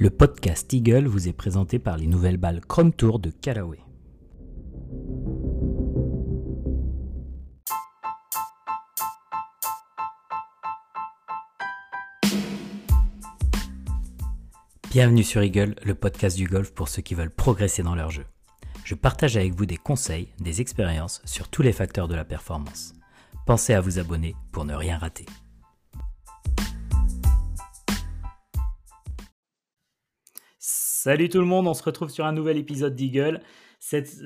Le podcast Eagle vous est présenté par les nouvelles balles Chrome Tour de Callaway. Bienvenue sur Eagle, le podcast du golf pour ceux qui veulent progresser dans leur jeu. Je partage avec vous des conseils, des expériences sur tous les facteurs de la performance. Pensez à vous abonner pour ne rien rater. Salut tout le monde, on se retrouve sur un nouvel épisode d'Eagle.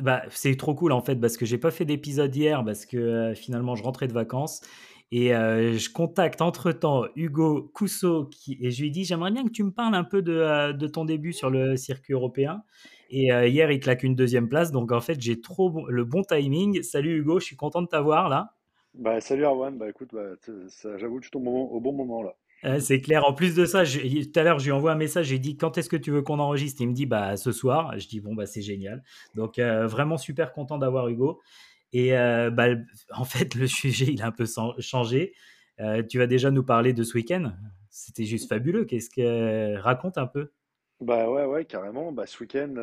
Bah, c'est trop cool en fait parce que j'ai pas fait d'épisode hier parce que euh, finalement je rentrais de vacances et euh, je contacte entre-temps Hugo Cousseau qui, et je lui dis j'aimerais bien que tu me parles un peu de, euh, ton début sur le circuit européen. Et hier il claque une deuxième place donc en fait j'ai trop le bon timing. Salut Hugo, je suis content de t'avoir là. Bah, salut Arwan, bah écoute, bah, j'avoue que tu tombes au bon moment là. Euh, c'est clair. En plus de ça, tout à l'heure, je lui envoie un message. J'ai dit quand est-ce que tu veux qu'on enregistre? Il me dit bah ce soir. Je dis bon bah c'est génial. Donc euh, vraiment super content d'avoir Hugo. Et euh, bah, en fait, le sujet il a un peu changé. tu vas déjà nous parler de ce week-end? C'était juste fabuleux. Qu'est-ce que raconte un peu? Bah ouais ouais carrément. Bah ce week-end.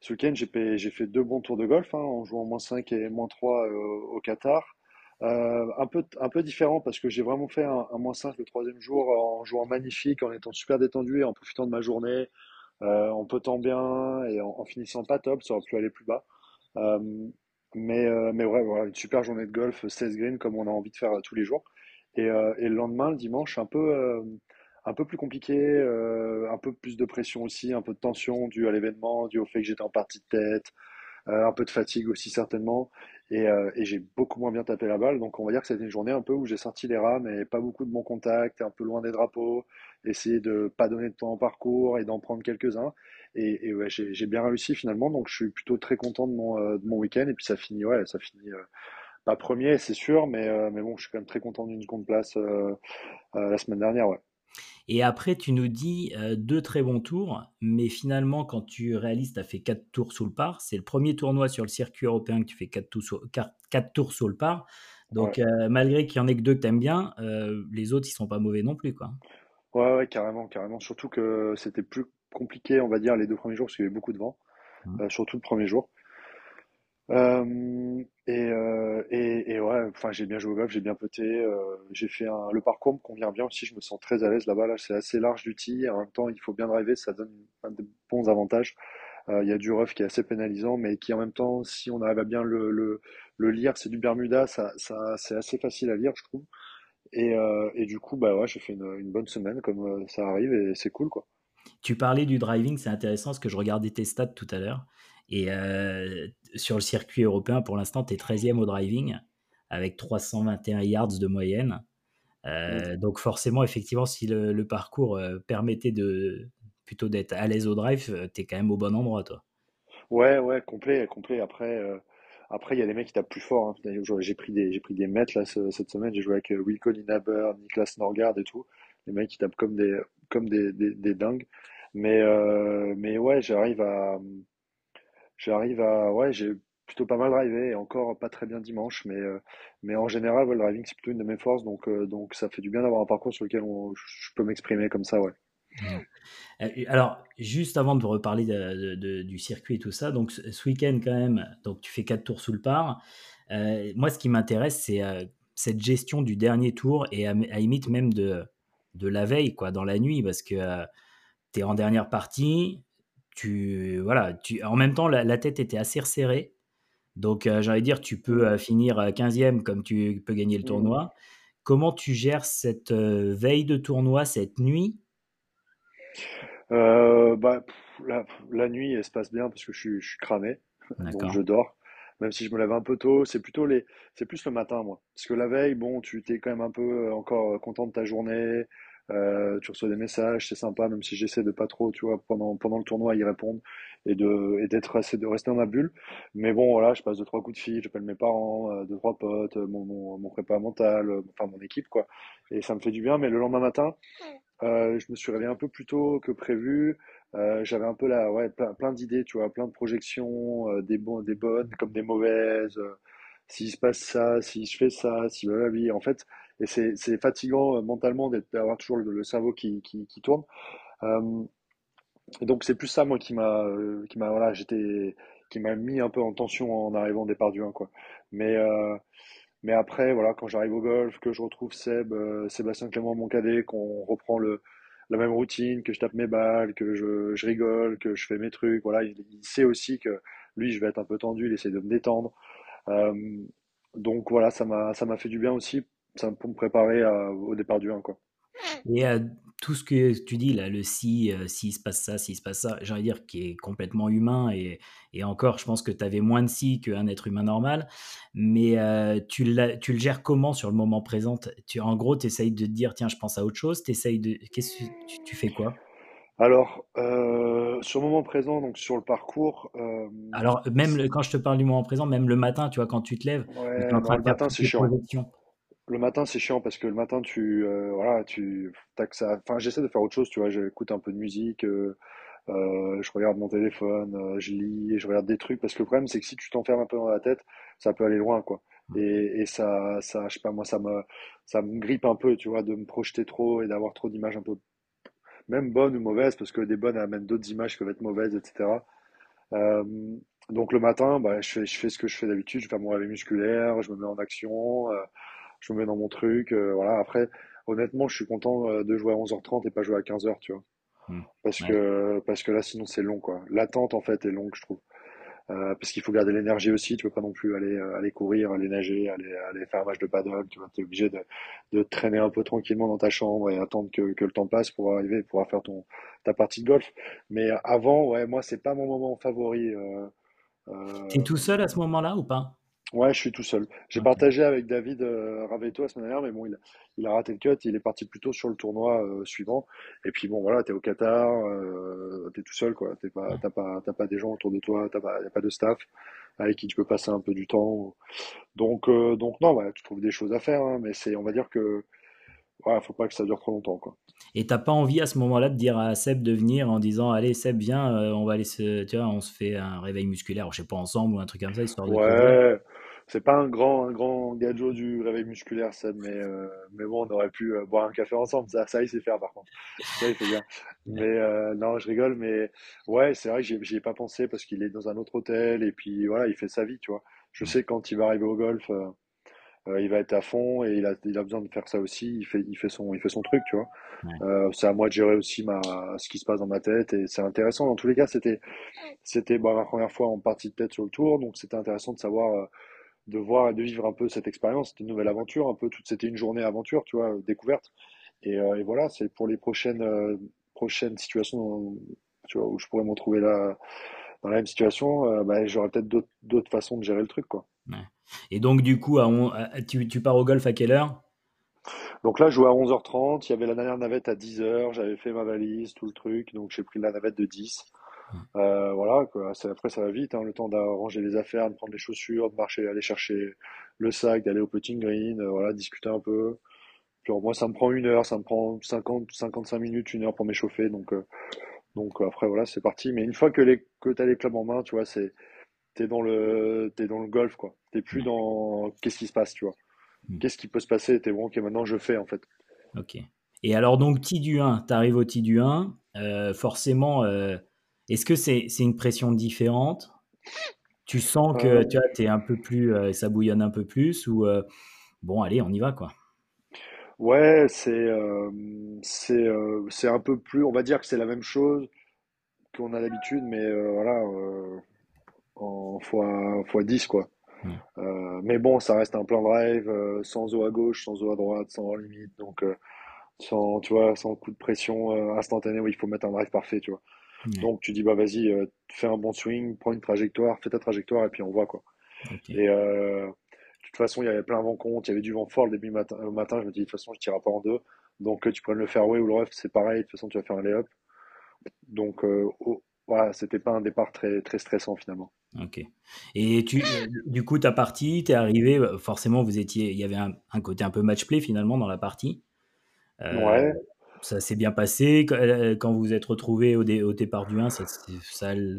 Ce week-end, j'ai fait, deux bons tours de golf hein, en jouant moins 5 et moins 3 au Qatar. Euh, un peu un peu différent parce que j'ai vraiment fait un, moins 5 le troisième jour en jouant magnifique, en étant super détendu et en profitant de ma journée, euh, en potant bien et en, finissant pas top, ça aurait pu aller plus bas. Euh, mais euh, mais ouais, voilà, une super journée de golf, 16 green comme on a envie de faire tous les jours. Et, et le lendemain, le dimanche, un peu un peu plus compliqué, un peu plus de pression aussi, un peu de tension dû à l'événement, dû au fait que j'étais en partie de tête, un peu de fatigue aussi certainement. Euh, et, j'ai beaucoup moins bien tapé la balle. Donc on va dire que c'était une journée un peu où j'ai sorti les rames et pas beaucoup de bons contacts, un peu loin des drapeaux, essayer de pas donner de temps en parcours et d'en prendre quelques-uns. Et, ouais, j'ai bien réussi finalement. Donc je suis plutôt très content de mon, euh, de mon week-end. Et puis ça finit, ouais, ça finit euh, pas premier, c'est sûr, mais, mais bon, je suis quand même très content d'une seconde place la semaine dernière, ouais. Et après, tu nous dis euh, deux très bons tours, mais finalement, quand tu réalises, tu as fait quatre tours sous le par. C'est le premier tournoi sur le circuit européen que tu fais quatre tours, sous, quatre, tours sous le par. Donc, euh, malgré qu'il y en ait que deux que tu aimes bien, euh, les autres, ils sont pas mauvais non plus. Quoi. Ouais, ouais, carrément, carrément. Surtout que c'était plus compliqué, on va dire, les deux premiers jours, parce qu'il y avait beaucoup de vent, mmh. surtout le premier jour. Euh, et, euh, et, et, ouais, enfin j'ai bien joué au golf, j'ai bien poté, euh, j'ai fait le parcours me convient bien aussi, je me sens très à l'aise là-bas, là, c'est assez large du en même temps il faut bien driver, ça donne un de bons avantages. Il y a du rough qui est assez pénalisant, mais qui en même temps, si on arrive à bien le, lire, c'est du Bermuda, ça, c'est assez facile à lire, je trouve. Et, et du coup, bah ouais, j'ai fait une, une, bonne semaine comme ça arrive et c'est cool quoi. Tu parlais du driving, c'est intéressant parce que je regardais tes stats tout à l'heure. Et euh, sur le circuit européen, pour l'instant, tu es 13e au driving avec 321 yards de moyenne. Euh, donc forcément, effectivement, si le, parcours euh, permettait de plutôt d'être à l'aise au drive, tu es quand même au bon endroit, toi. Ouais, ouais, complet, complet. Après, après, il y a des mecs qui tapent plus fort. Hein. J'ai pris des, j'ai pris des mètres là cette semaine. J'ai joué avec Wilco Linaber, Niklas Norgard et tout. Les mecs qui tapent comme des, comme des, des, des dingues. Mais, mais ouais, j'arrive à, j'arrive à, ouais, j'ai plutôt pas mal drivé et encore pas très bien dimanche, mais, euh, mais en général, le driving c'est plutôt une de mes forces, donc, euh, donc ça fait du bien d'avoir un parcours sur lequel je peux m'exprimer comme ça, ouais. Euh, alors, juste avant de reparler de, du circuit et tout ça, donc ce week-end quand même, donc tu fais quatre tours sous le par. moi, ce qui m'intéresse, c'est cette gestion du dernier tour et à, à limite même de, de la veille, quoi, dans la nuit, parce que tu es en dernière partie, tu voilà, tu, en même temps, la, tête était assez resserrée. Donc, euh, j'allais dire, tu peux euh, finir 15e comme tu peux gagner le mmh. tournoi. Comment tu gères cette euh, veille de tournoi, cette nuit? Bah, la, nuit, elle se passe bien parce que je suis, je suis cramé. Donc, je dors. Même si je me lève un peu tôt, c'est plutôt les, c'est plus le matin, moi. Parce que la veille, bon, tu t'es quand même un peu encore content de ta journée. Euh, tu reçois des messages, c'est sympa, même si j'essaie de pas trop, tu vois, pendant, pendant le tournoi, y répondre et de et d'être assez de rester dans ma bulle. Mais bon, voilà, je passe deux trois coups de fil, j'appelle mes parents, euh, deux trois potes, mon, mon, mon prépa mental, euh, enfin mon équipe quoi. Et ça me fait du bien. Mais le lendemain matin, euh, je me suis réveillé un peu plus tôt que prévu. Euh, j'avais un peu là, ouais, plein, plein d'idées, tu vois, plein de projections, des bons, des bonnes comme des mauvaises. s'il se passe ça, si je fais ça, si vie En fait, et c'est fatigant euh, mentalement d'avoir toujours le, cerveau qui, qui, tourne. Euh, donc c'est plus ça moi qui m'a euh, qui m'a voilà j'étais qui m'a mis un peu en tension en arrivant au départ du 1 quoi. Mais mais après voilà quand j'arrive au golf que je retrouve Seb Sébastien Clément mon cadet qu'on reprend le la même routine que je tape mes balles que je, je rigole que je fais mes trucs voilà il, sait aussi que lui je vais être un peu tendu il essaie de me détendre donc voilà ça m'a fait du bien aussi ça pour me préparer à- au départ du 1 quoi. Et euh, tout ce que tu dis là, le si, euh, s'il se passe ça, s'il se passe ça, j'ai envie de dire qui est complètement humain et, et encore, je pense que tu avais moins de si qu'un être humain normal, mais euh, tu, tu le gères comment sur le moment présent? Tu, En gros, tu essayes de te dire, tiens, je pense à autre chose, t'essayes de... Qu'est-ce que tu, tu fais quoi? Alors, euh, sur le moment présent, donc sur le parcours, euh, Alors, même le- quand je te parle du moment présent, même le matin, tu vois, quand tu te lèves, tu es en train de faire matin c'est tes chiant. projections. Le matin c'est chiant parce que le matin tu, euh, voilà, tu, t'as que ça. Enfin, j'essaie de faire autre chose, tu vois. J'écoute un peu de musique, euh, euh, je regarde mon téléphone, je lis, et je regarde des trucs parce que le problème c'est que si tu t'enfermes un peu dans la tête, ça peut aller loin, quoi. Et, et ça, ça, je sais pas moi, ça me, ça me grippe un peu, tu vois, de me projeter trop et d'avoir trop d'images un peu, même bonnes ou mauvaises, parce que des bonnes amènent d'autres images qui peuvent être mauvaises, etc. Euh, donc le matin, bah, je fais, je fais ce que je fais d'habitude, je fais mon réveil musculaire, je me mets en action, euh, je me mets dans mon truc, euh, voilà. Après, honnêtement, je suis content euh, de jouer à 11h30 et pas jouer à 15h, tu vois. Hmm. Parce Ouais. que, parce que là, sinon, c'est long, quoi. L'attente, en fait, est longue, je trouve. Euh, parce qu'il faut garder l'énergie aussi, tu peux pas non plus aller, aller courir, aller nager, aller, aller faire un match de paddle, tu vois, t'es obligé de, de traîner un peu tranquillement dans ta chambre et attendre que, que le temps passe pour arriver, pour pouvoir faire ton, ta partie de golf. Mais avant, ouais, moi, c'est pas mon moment favori. euh, T'es euh, tout seul à ce moment-là ou pas? Ouais, je suis tout seul. J'ai Ok. partagé avec David euh, Raveto la semaine dernière, mais bon, il, a- il a raté le cut. Il est parti plutôt sur le tournoi euh, suivant. Et puis bon, voilà, t'es au Qatar, euh, t'es tout seul, quoi. T'es pas, t'as pas, t'as pas des gens autour de toi, t'as pas, y a pas de staff avec qui tu peux passer un peu du temps. Donc, euh, donc non, ouais, tu trouves des choses à faire, hein, mais c'est, on va dire que, ouais, faut pas que ça dure trop longtemps, quoi. Et t'as pas envie à ce moment-là de dire à Seb de venir en disant allez Seb viens euh, on va aller se tu vois on se fait un réveil musculaire je sais pas ensemble ou un truc comme ça histoire de Ouais, c'est pas un grand, un grand gadget du réveil musculaire, ça, mais, euh, mais bon, on aurait pu euh, boire un café ensemble. Ça, ça, il sait faire, par contre. Ça, il fait bien. Mais euh, non, je rigole, mais ouais, c'est vrai que j'y ai pas pensé parce qu'il est dans un autre hôtel et puis voilà, il fait sa vie, tu vois. Je sais quand il va arriver au golf, il va être à fond et il a, il a besoin de faire ça aussi. Il fait, il fait son, il fait son truc, tu vois. Ouais. C'est à moi de gérer aussi ma, ce qui se passe dans ma tête et c'est intéressant. Dans tous les cas, c'était, c'était bah, ma première fois en partie de tête sur le tour, donc c'était intéressant de savoir, de voir et de vivre un peu cette expérience. Une nouvelle aventure, un peu toute, c'était une journée aventure, tu vois, euh, découverte. Et, euh, et voilà, c'est pour les prochaines, euh, prochaines situations, tu vois, où je pourrais me retrouver là, dans la même situation, bah, j'aurais peut-être d'autres, d'autres façons de gérer le truc, quoi. Ouais. Et donc du coup à on- à- tu, tu pars au golf à quelle heure? Donc là, je jouais à 11h30, il y avait la dernière navette à 10h, j'avais fait ma valise, tout le truc, donc j'ai pris la navette de 10. Euh, voilà, quoi. Après ça va vite, hein, le temps d'arranger les affaires, de prendre les chaussures, de marcher, aller chercher le sac, d'aller au putting green, euh, voilà, discuter un peu. Puis alors, moi, ça me prend une heure, ça me prend 50, 55 minutes, une heure pour m'échauffer, donc, euh, donc après voilà, c'est parti. Mais une fois que les, que t'as les clubs en main, tu vois, c'est, t'es dans le, t'es dans le golf, quoi. T'es plus dans qu'est-ce qui se passe, tu vois. Hmm. Qu'est-ce qui peut se passer? T'es bon, ok, maintenant je fais, en fait. Ok. Et alors donc T du 1, tu arrives au T du 1, euh, forcément est-ce que c'est une pression différente? Tu sens que Euh, tu vois, t'es un peu plus euh, ça bouillonne un peu plus ou euh, bon allez on y va quoi? Ouais, c'est euh, euh, un peu plus, on va dire que c'est la même chose qu'on a l'habitude, mais euh, voilà, en fois, fois 10 quoi. Euh, mais bon, ça reste un plan drive, sans eau à gauche, sans eau à droite, sans limite, donc sans, tu vois, sans coup de pression instantané où il faut mettre un drive parfait, tu vois. Ouais. Donc tu dis, bah vas-y, euh, fais un bon swing, prends une trajectoire, fais ta trajectoire et puis on voit quoi. Et euh, de toute façon, il y avait plein vent contre, il y avait du vent fort le début matin, matin. Je me dis, de toute façon, je tirerai pas en deux. Donc, que tu prennes le fairway ou le rough, c'est pareil. De toute façon, tu vas faire un lay-up. Donc, euh, oh, voilà, c'était pas un départ très, très stressant finalement. Ok. Et tu, euh, du coup, ta partie, t'es arrivé, euh, forcément, vous étiez, il y avait un, un côté un peu match-play finalement dans la partie. Euh, Ouais, ça s'est bien passé. Quand, euh, quand vous vous êtes retrouvés au, dé- au départ du 1, ça, c'est-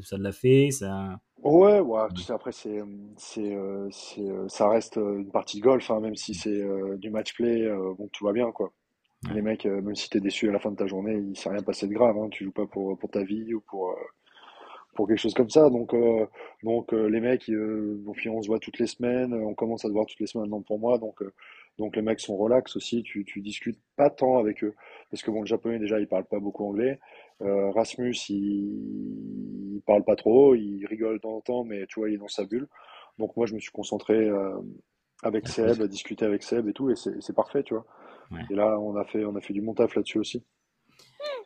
ça, l'a fait. Ça... ouais, ouais. Tu sais, après, c'est, c'est, euh, c'est, euh, ça reste une partie de golf, hein, même si c'est euh, du match play. euh, bon, tout va bien, quoi. Les mecs, même si t'es déçu à la fin de ta journée, il s'est rien passé de grave. Hein. Tu joues pas pour, pour ta vie ou pour, pour quelque chose comme ça. Donc, euh, donc les mecs, bon, puis on se voit toutes les semaines, on commence à se voir toutes les semaines maintenant pour moi. Donc, donc les mecs sont relax aussi. Tu, tu discutes pas tant avec eux. Parce que bon, le japonais, déjà, il parle pas beaucoup anglais. Euh, Rasmus, il, il parle pas trop. Il rigole de temps en temps, mais tu vois, il est dans sa bulle. Donc, moi, je me suis concentré euh, avec Seb, à discuter avec Seb et tout. Et c'est parfait, tu vois. Ouais. Et là, on a fait, on a fait du bon taf là-dessus aussi.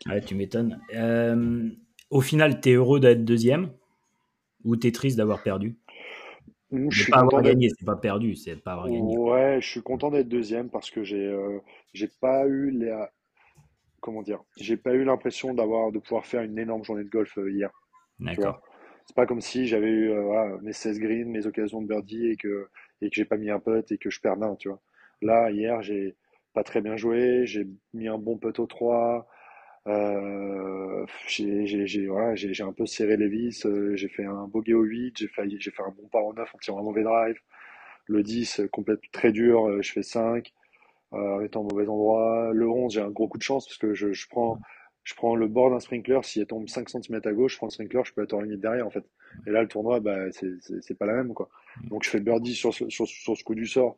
Ouais, tu m'étonnes. Euh, au final, tu es heureux d'être deuxième? Ou tu es triste d'avoir perdu? Mmh, Je suis pas avoir gagné, c'est pas perdu, c'est pas avoir gagné. Ouais, je suis content d'être deuxième parce que j'ai euh, j'ai pas eu les comment dire, j'ai pas eu l'impression d'avoir de pouvoir faire une énorme journée de golf euh, hier. D'accord. C'est pas comme si j'avais eu euh, voilà, mes 16 greens, mes occasions de birdie et que et que j'ai pas mis un putt et que je perds un, tu vois. Là, hier, j'ai pas très bien joué, j'ai mis un bon putt au 3, euh, j'ai voilà, un peu serré les vis, euh, j'ai fait un bogey au 8, j'ai j'ai fait un bon par en 9 en tirant un mauvais drive. Le 10, euh, complète très dur, euh, je fais 5 euh, en étant au mauvais endroit. Le 11, j'ai un gros coup de chance parce que je, je prends, je prends le bord d'un sprinkler. S'il tombe 5 centimètres à gauche, je prends le sprinkler, je peux être en ligne derrière en fait. Et là, le tournoi, bah, c'est pas la même quoi. Donc je fais birdie sur ce, sur, sur ce coup du sort,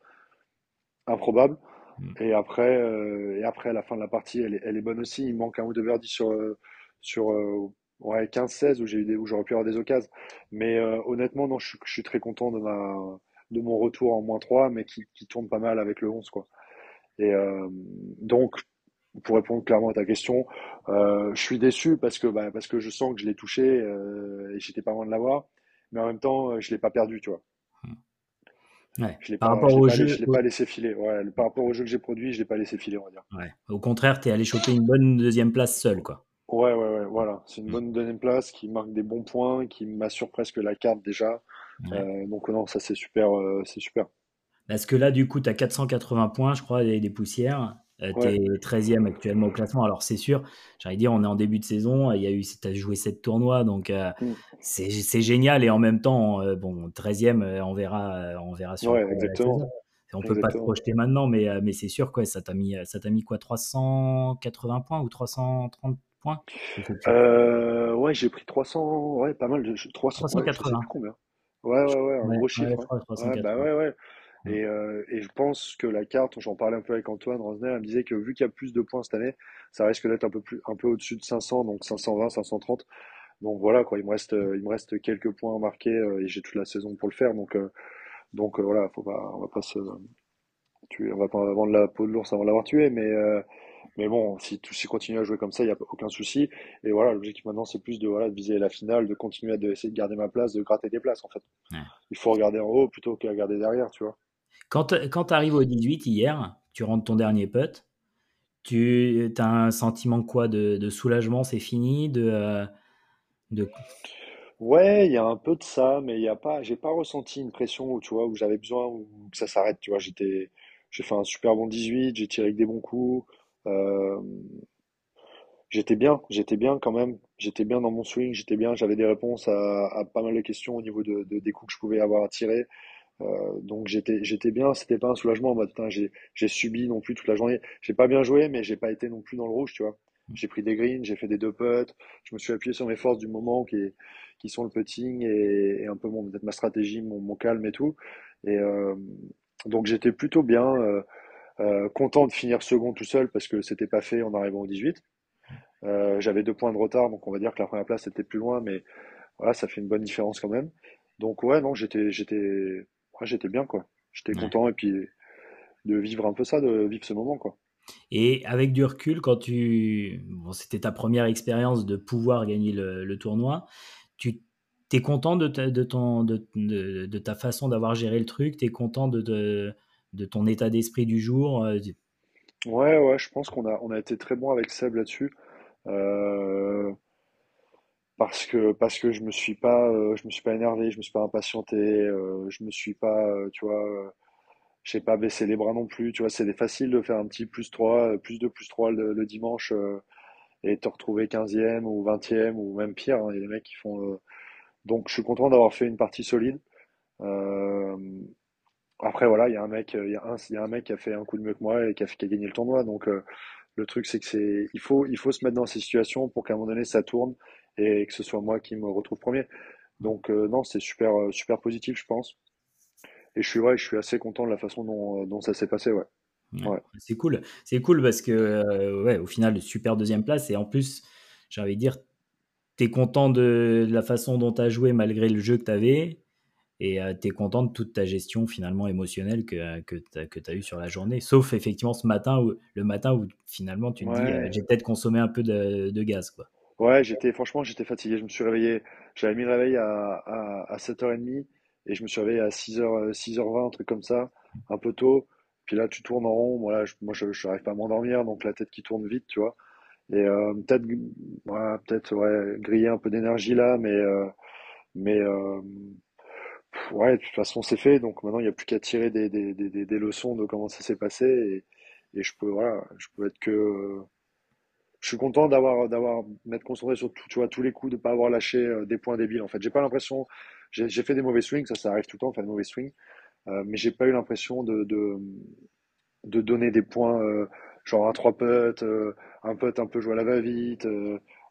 improbable. Mm. Et après, euh, et après, la fin de la partie, elle est, bonne aussi. Il manque un ou deux birdies sur, euh, sur euh, ouais, 15-16 où j'ai où j'aurais pu avoir des occasions. Mais euh, honnêtement, non, je, suis- très content de ma, de mon retour en moins 3 mais qui, qui tourne pas mal avec le 11 quoi. Et euh, donc, pour répondre clairement à ta question, euh, je suis déçu parce que, bah, parce que je sens que je l'ai touché euh, et j'étais pas loin de l'avoir. Mais en même temps, euh, je l'ai pas perdu, tu vois. Ouais. Je l'ai Par pas, rapport je au pas, jeu, je l'ai pas laissé filer. Ouais, par rapport au jeu que j'ai produit, je l'ai pas laissé filer, on va dire. ouais. Au contraire, tu es allé choper une bonne deuxième place seul, quoi. Ouais, ouais, ouais, voilà. C'est une Mm. bonne deuxième place qui marque des bons points, qui m'assure presque la carte déjà. Ouais. Euh, donc non, ça c'est super, euh, c'est super. Parce que là, du coup, tu as 480 points, je crois, et des poussières. Euh, tu Ouais. es 13e actuellement au classement. Alors, c'est sûr, j'allais dire, on est en début de saison. Il y a eu, tu as joué 7 tournois, donc euh, Mm. c'est génial. Et en même temps, euh, bon, 13e, euh, on verra, euh, on verra sur Ouais, exactement. On peut pas se Exactement. projeter maintenant, mais, euh, mais c'est sûr que ça t'a mis, ça mis quoi, 380 points ou 330 points? Ouais, j'ai pris 300, ouais, pas mal de, je- 300, ouais, je sais plus 380. combien. Ouais, ouais, ouais, un gros chiffre, je ouais. bah 380. ouais, ouais. Mm. Et, euh, et je pense que la carte, j'en parlais un peu avec Antoine Rosner, il me disait que vu qu'il y a plus de points cette année, ça risque d'être un peu plus, un peu au-dessus de 500, donc 520, 530. Donc voilà, quoi, il me reste, il me reste quelques points à marquer euh, et j'ai toute la saison pour le faire. Donc, euh, donc euh, voilà, faut pas, on va pas se tuer, on va pas vendre la peau de l'ours avant de l'avoir tué, mais, euh, mais bon, si tout s'y continue à jouer comme ça, il n'y a aucun souci. Et voilà, l'objectif maintenant, c'est plus de, voilà, de viser la finale, de continuer à de, essayer de garder ma place, de gratter des places, en fait. Ouais. Il faut regarder en haut plutôt qu'à regarder derrière, tu vois. Quand, quand tu arrives au 18 hier, tu rentres ton dernier putt, tu as un sentiment quoi? De, de soulagement, c'est fini, de, euh, de... Ouais, il y a un peu de ça, mais il y a pas, j'ai pas ressenti une pression où, tu vois, où j'avais besoin ou que ça s'arrête, tu vois. J'étais, j'ai fait un super bon 18, j'ai tiré avec des bons coups, euh, j'étais bien, j'étais bien quand même, j'étais bien dans mon swing, j'étais bien, j'avais des réponses à, pas mal de questions au niveau de- des coups que je pouvais avoir à tirer. Euh, donc j'étais j'étais bien, c'était pas un soulagement en mode putain, j'ai j'ai subi non plus toute la journée. J'ai pas bien joué, mais j'ai pas été non plus dans le rouge, tu vois. J'ai pris des greens, j'ai fait des deux putts, je me suis appuyé sur mes forces du moment qui est- qui sont le putting et, et un peu mon peut-être ma stratégie, mon, mon calme et tout. Et euh, donc j'étais plutôt bien, euh, euh, content de finir second tout seul parce que c'était pas fait en arrivant au 18. Euh, j'avais deux points de retard, donc on va dire que la première place était plus loin, mais voilà, ça fait une bonne différence quand même. Donc ouais, non, j'étais j'étais j'étais bien quoi. J'étais Ouais. content et puis de vivre un peu ça, de vivre ce moment quoi. Et avec du recul, quand tu... Bon, c'était ta première expérience de pouvoir gagner le, le tournoi, tu t'es content de ta, de, ton, de, de, de ta façon d'avoir géré le truc, t'es content de, de, de ton état d'esprit du jour. euh, Ouais, ouais, je pense qu'on a on a été très bon avec Seb là-dessus. Euh, parce que parce que je me suis pas euh, je me suis pas énervé, je me suis pas impatienté, euh, je me suis pas euh, tu vois euh, pas baissé les bras non plus, tu vois, c'est facile de faire un petit plus 3 euh, plus 2 plus 3 le, dimanche et te retrouver quinzième ou vingtième ou même pire, hein, il y a des mecs qui font donc je suis content d'avoir fait une partie solide. Après voilà, il y a un mec il y a un, il y a un mec qui a fait un coup de mieux que moi et qui a, qui a gagné le tournoi donc Le truc, c'est que c'est, il faut, il faut se mettre dans ces situations pour qu'à un moment donné, ça tourne et que ce soit moi qui me retrouve premier. Donc, euh, non, c'est super, euh, super positif, je pense. Et je suis, ouais, je suis assez content de la façon dont, euh, dont ça s'est passé, ouais. Ouais. C'est cool. C'est cool parce que, ouais, au final, super deuxième place. Et en plus, j'ai envie de dire, tu es content de la façon dont tu as joué malgré le jeu que tu avais. Et tu es content de toute ta gestion finalement émotionnelle que, que tu as, eu sur la journée. Sauf effectivement ce matin, où, le matin où finalement tu te dis, j'ai peut-être consommé un peu de, de gaz. Quoi. Ouais, j'étais, franchement, j'étais fatigué. Je me suis réveillé, j'avais mis le réveil à, à, à 7h30 et je me suis réveillé à 6h, 6h20, un truc comme ça, un peu tôt. Puis là, tu tournes en rond. Voilà, moi, je n'arrive pas à m'endormir, donc la tête qui tourne vite, tu vois. Et euh, peut-être, ouais, peut-être, ouais, griller un peu d'énergie là, mais, euh, mais euh, ouais, de toute façon, c'est fait. Donc maintenant, il n'y a plus qu'à tirer des, des, des, des, leçons de comment ça s'est passé. Et, et je peux, voilà, je peux être que je suis content d'avoir d'avoir m'être concentré sur tout, tu vois, tous les coups, de pas avoir lâché euh, des points débiles. En fait, j'ai pas l'impression, j'ai fait des mauvais swings, ça, ça arrive tout le temps, faire des mauvais swings, euh, mais j'ai pas eu l'impression de, de, de donner des points euh, genre un trois putts, euh, un putt un peu joué à la va-vite,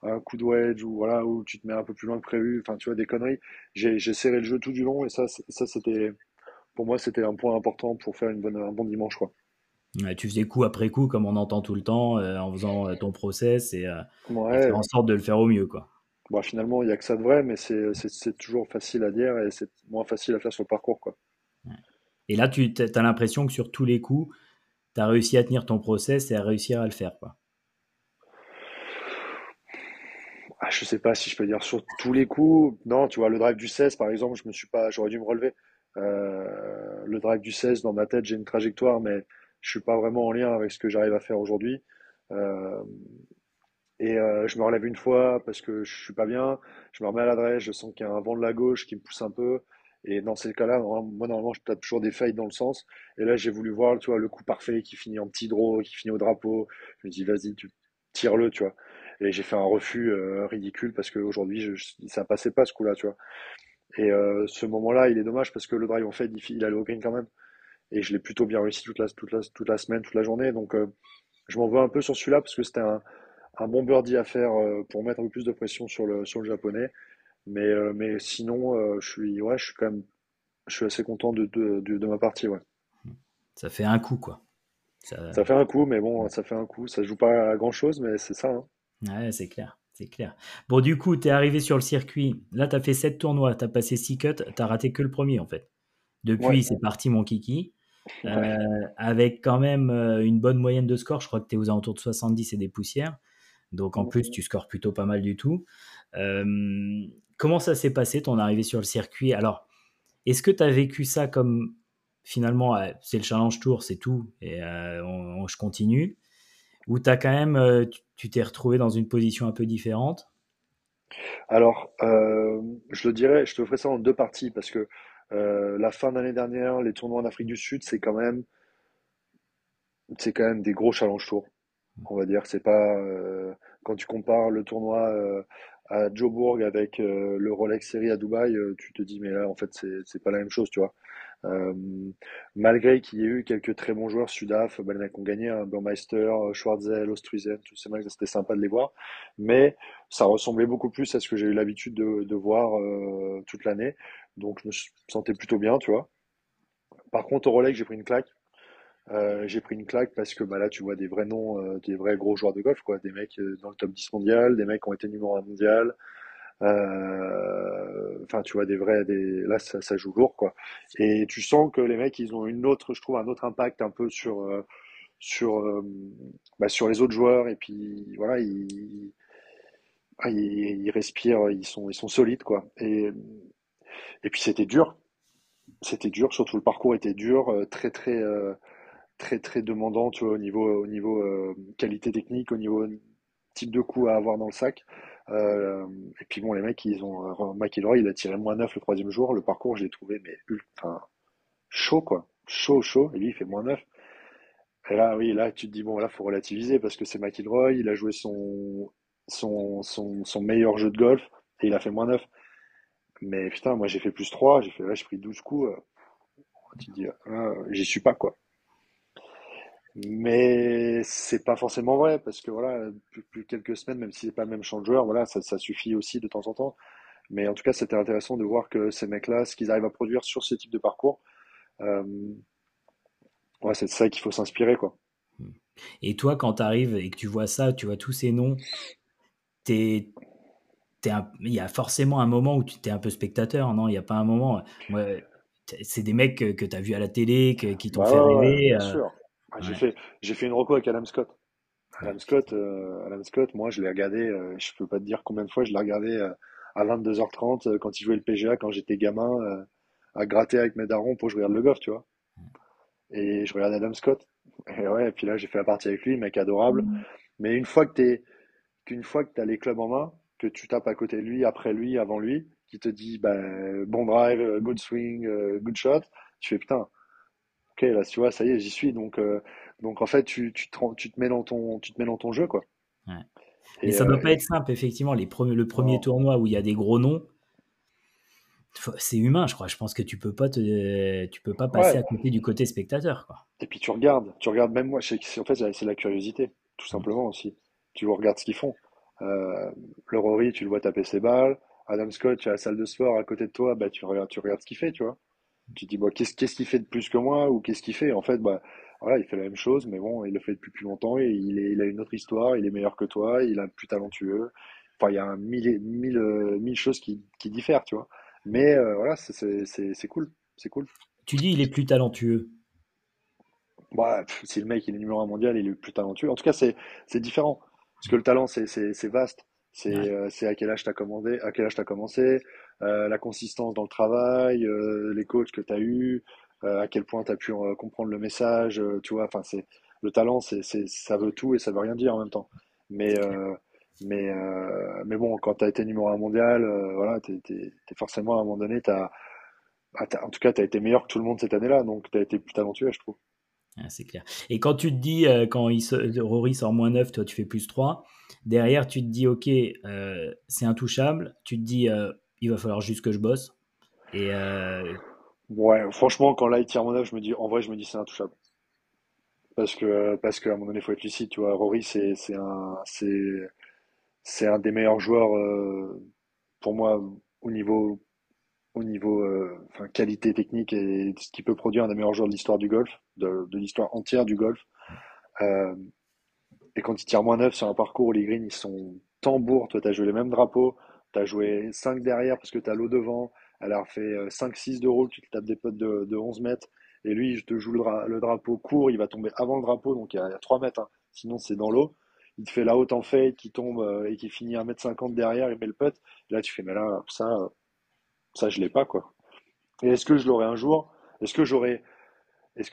un coup de wedge ou voilà où tu te mets un peu plus loin que prévu. Enfin, tu vois, des conneries. J'ai serré le jeu tout du long et ça, ça c'était pour moi c'était un point important pour faire une bonne, un bon dimanche, quoi tu faisais coup après coup, comme on entend tout le temps, euh, en faisant euh, ton process et, euh, faire en sorte de le faire au mieux. Quoi. Bon, finalement, il n'y a que ça de vrai, mais c'est toujours facile à dire et c'est moins facile à faire sur le parcours. Quoi. Et là, tu as l'impression que sur tous les coups, tu as réussi à tenir ton process et à réussir à le faire. Quoi. Ah, je sais pas si je peux dire sur tous les coups. Non, tu vois, le drive du 16, par exemple, je me suis pas, j'aurais dû me relever. le drive du 16, dans ma tête, j'ai une trajectoire, mais je suis pas vraiment en lien avec ce que j'arrive à faire aujourd'hui. Euh, et euh, je me relève une fois parce que je suis pas bien, je me remets à l'adresse, je sens qu'il y a un vent de la gauche qui me pousse un peu. Et dans ces cas-là, moi normalement je tape toujours des failles dans le sens. Et là j'ai voulu voir, tu vois, le coup parfait qui finit en petit draw, qui finit au drapeau. Je me dis vas-y, tu tires-le, tu vois. Et j'ai fait un refus euh, ridicule parce qu'aujourd'hui ça passait pas ce coup-là, tu vois. Et ce moment-là, il est dommage parce que le drive en fait, il, il allait au green quand même et je l'ai plutôt bien réussi toute la, toute la, toute la semaine, toute la journée. Donc euh, je m'en veux un peu sur celui-là parce que c'était un, un, bon birdie à faire euh, pour mettre un peu plus de pression sur le, sur le japonais. Mais, euh, mais sinon, je suis ouais, je suis quand même je suis assez content de, de, de, ma partie. Ouais. Ça fait un coup, quoi. Ça... ça... fait un coup, mais bon, ça fait un coup. Ça joue pas à grand chose, mais c'est ça. Hein. Ouais, c'est clair. C'est clair. Bon, du coup, tu es arrivé sur le circuit. Là, tu as fait 7 tournois. Tu as passé 6 cuts. Tu raté que le premier, en fait. Depuis, c'est parti, mon kiki. Euh, avec quand même euh, une bonne moyenne de score. Je crois que tu es aux alentours de 70 et des poussières. Donc en plus, tu scores plutôt pas mal du tout. Euh, comment ça s'est passé ton arrivée sur le circuit? Alors, est-ce que tu as vécu ça comme finalement, c'est le challenge tour, c'est tout, et je continue? Ou as quand même, tu t'es retrouvé dans une position un peu différente? Alors, je le dirais, je te ferai ça en deux parties parce que euh, la fin d'année dernière, les tournois en Afrique du Sud, c'est quand même, c'est quand même des gros challenge tours. On va dire, c'est pas euh, quand tu compares le tournoi euh, à Joburg avec le Rolex Series à Dubaï, tu te dis mais là en fait c'est pas la même chose, tu vois. malgré qu'il y ait eu quelques très bons joueurs Sudaf, bah, les mecs ont gagné, hein, Burmeister, Schwarzel, Ostruizen, tous ces mecs, c'était sympa de les voir, mais ça ressemblait beaucoup plus à ce que j'ai eu l'habitude de, de, voir toute l'année. Donc je me sentais plutôt bien, tu vois. Par contre, au Rolex, j'ai pris une claque. Euh, j'ai pris une claque parce que bah, là, tu vois des vrais noms, euh, des vrais gros joueurs de golf, quoi. Des mecs euh, dans le top 10 mondial, des mecs qui ont été numéro 1 mondial. Enfin, tu vois, des vrais, des... là, ça, ça, joue lourd, quoi. Et tu sens que les mecs, ils ont une autre, je trouve, un autre impact un peu sur, sur, bah, sur les autres joueurs. Et puis, voilà, ils, ils, ils respirent, ils sont, ils sont solides, quoi. Et puis c'était dur. C'était dur, surtout le parcours était dur, euh, très très euh, très très demandant, au niveau au niveau euh, qualité technique, au niveau type de coup à avoir dans le sac. et puis bon, les mecs, ils ont McIlroy, il a tiré moins 9 le troisième jour. Le parcours, je l'ai trouvé mais enfin chaud quoi, chaud chaud. Et lui, il fait moins 9. Et là, oui, là, tu te dis bon, là, faut relativiser parce que c'est McIlroy, il a joué son son, son son meilleur jeu de golf et il a fait moins 9. Mais putain, moi j'ai fait plus 3, j'ai fait, là, j'ai pris 12 coups. Euh, tu te dis, euh, j'y suis pas, quoi. Mais c'est pas forcément vrai parce que voilà, plus, quelques semaines, même si c'est pas le même champ de joueur, voilà, ça, suffit aussi de temps en temps. Mais en tout cas, c'était intéressant de voir que ces mecs-là, ce qu'ils arrivent à produire sur ce type de parcours, euh, c'est de ça qu'il faut s'inspirer, quoi. Et toi, quand tu arrives et que tu vois ça, tu vois tous ces noms, t'es un- il y a forcément un moment où tu t'es un peu spectateur, non? Il n'y a pas un moment. c'est des mecs que, que tu as vus à la télé, que- qui t'ont Bah fait rêver. bien euh, sûr. Ah, J'ai fait, une reco avec Adam Scott. Adam Scott, euh, Adam Scott, moi je l'ai regardé, euh, je peux pas te dire combien de fois je l'ai regardé euh, à 22h30 euh, quand il jouait le PGA quand j'étais gamin à gratter avec mes darons pour que je regarde le golf, tu vois. Et je regarde Adam Scott. Et ouais, et puis là j'ai fait la partie avec lui, mec adorable. Mais une fois que t'es, qu'une fois que t'as les clubs en main, que tu tapes à côté de lui, après lui, avant lui, qui te dit bah, bon drive, euh, good swing, euh, good shot, tu fais putain, ok là tu vois, ça y est, j'y suis. Donc, euh, donc en fait tu, tu te, rends- tu te mets dans ton, tu te mets dans ton jeu quoi. ouais. Mais Et, ça doit euh, pas être simple, effectivement. Les premiers, le premier Non. tournoi où il y a des gros noms, c'est humain, je crois. Je pense que tu peux pas te, tu peux pas passer Ouais. à côté du côté spectateur, quoi. Et puis tu regardes, tu regardes même moi, en fait c'est la curiosité, tout simplement aussi. Tu regardes ce qu'ils font. Euh, le Rory, tu le vois taper ses balles. Adam Scott, tu as la salle de sport à côté de toi, bah tu regardes, tu regardes ce qu'il fait, tu vois. Tu te dis bon, qu'est-ce qu'est-ce qu'il fait de plus que moi ou qu'est-ce qu'il fait? En fait, bah voilà, il fait la même chose, mais bon, il le fait depuis plus longtemps et il est, il a une autre histoire, il est meilleur que toi, il est plus talentueux. Enfin, il y a un mille, mille, euh, mille choses qui, qui diffèrent, tu vois. Mais euh, voilà, c'est c'est- c'est- c'est cool, c'est cool. Tu dis il est plus talentueux. Bah, si le mec il est numéro un mondial, il est le plus talentueux. En tout cas, c'est c'est différent. Parce que le talent, c'est vaste. C'est Ouais. euh, c'est à quel âge t'as commandé, à quel âge t'as commencé, euh, la consistance dans le travail, euh, les coachs que t'as eu, euh, à quel point t'as pu euh, comprendre le message, tu vois. Enfin, c'est le talent, c'est ça veut tout et ça veut rien dire en même temps. Mais euh, mais euh, mais bon, quand t'as été numéro un mondial, euh, voilà, t'es t'es t'es forcément à un moment donné, t'as ah, t'as- en tout cas, t'as été meilleur que tout le monde cette année-là, donc t'as été plus talentueux, je trouve. Ouais, c'est clair. Et quand tu te dis, euh, quand il Rory sort moins 9, toi tu fais plus 3, derrière tu te dis, ok, euh, c'est intouchable, tu te dis, euh, il va falloir juste que je bosse. Et Ouais, franchement, quand là il tire mon œuf, je me dis, en vrai, je me dis c'est intouchable. Parce que, parce qu'à un moment donné, il faut être lucide, tu vois. Rory, c'est, un, c'est, un des meilleurs joueurs, pour moi, au niveau, au niveau, euh, qualité technique et ce qu'il peut produire, un des meilleurs joueurs de l'histoire du golf, de, l'histoire entière du golf. Euh, et quand il tire moins 9 sur un parcours où les greens, ils sont tambours, toi, t'as joué les mêmes drapeaux, t'as joué 5 derrière parce que t'as l'eau devant, elle a fait euh, 5-6 de roule, tu te tapes des potes de, de 11 mètres, et lui, je te joue le, dra- le drapeau court, il va tomber avant le drapeau, donc il y a, il y a 3 mètres, hein. sinon c'est dans l'eau. Il te fait la haute en fade qui tombe euh, et qui finit 1m50 derrière, il met le putt. Là, tu fais, mais là, ça, euh, ça, je l'ai pas, quoi. Et est-ce que je l'aurai un jour? Est-ce que j'aurai,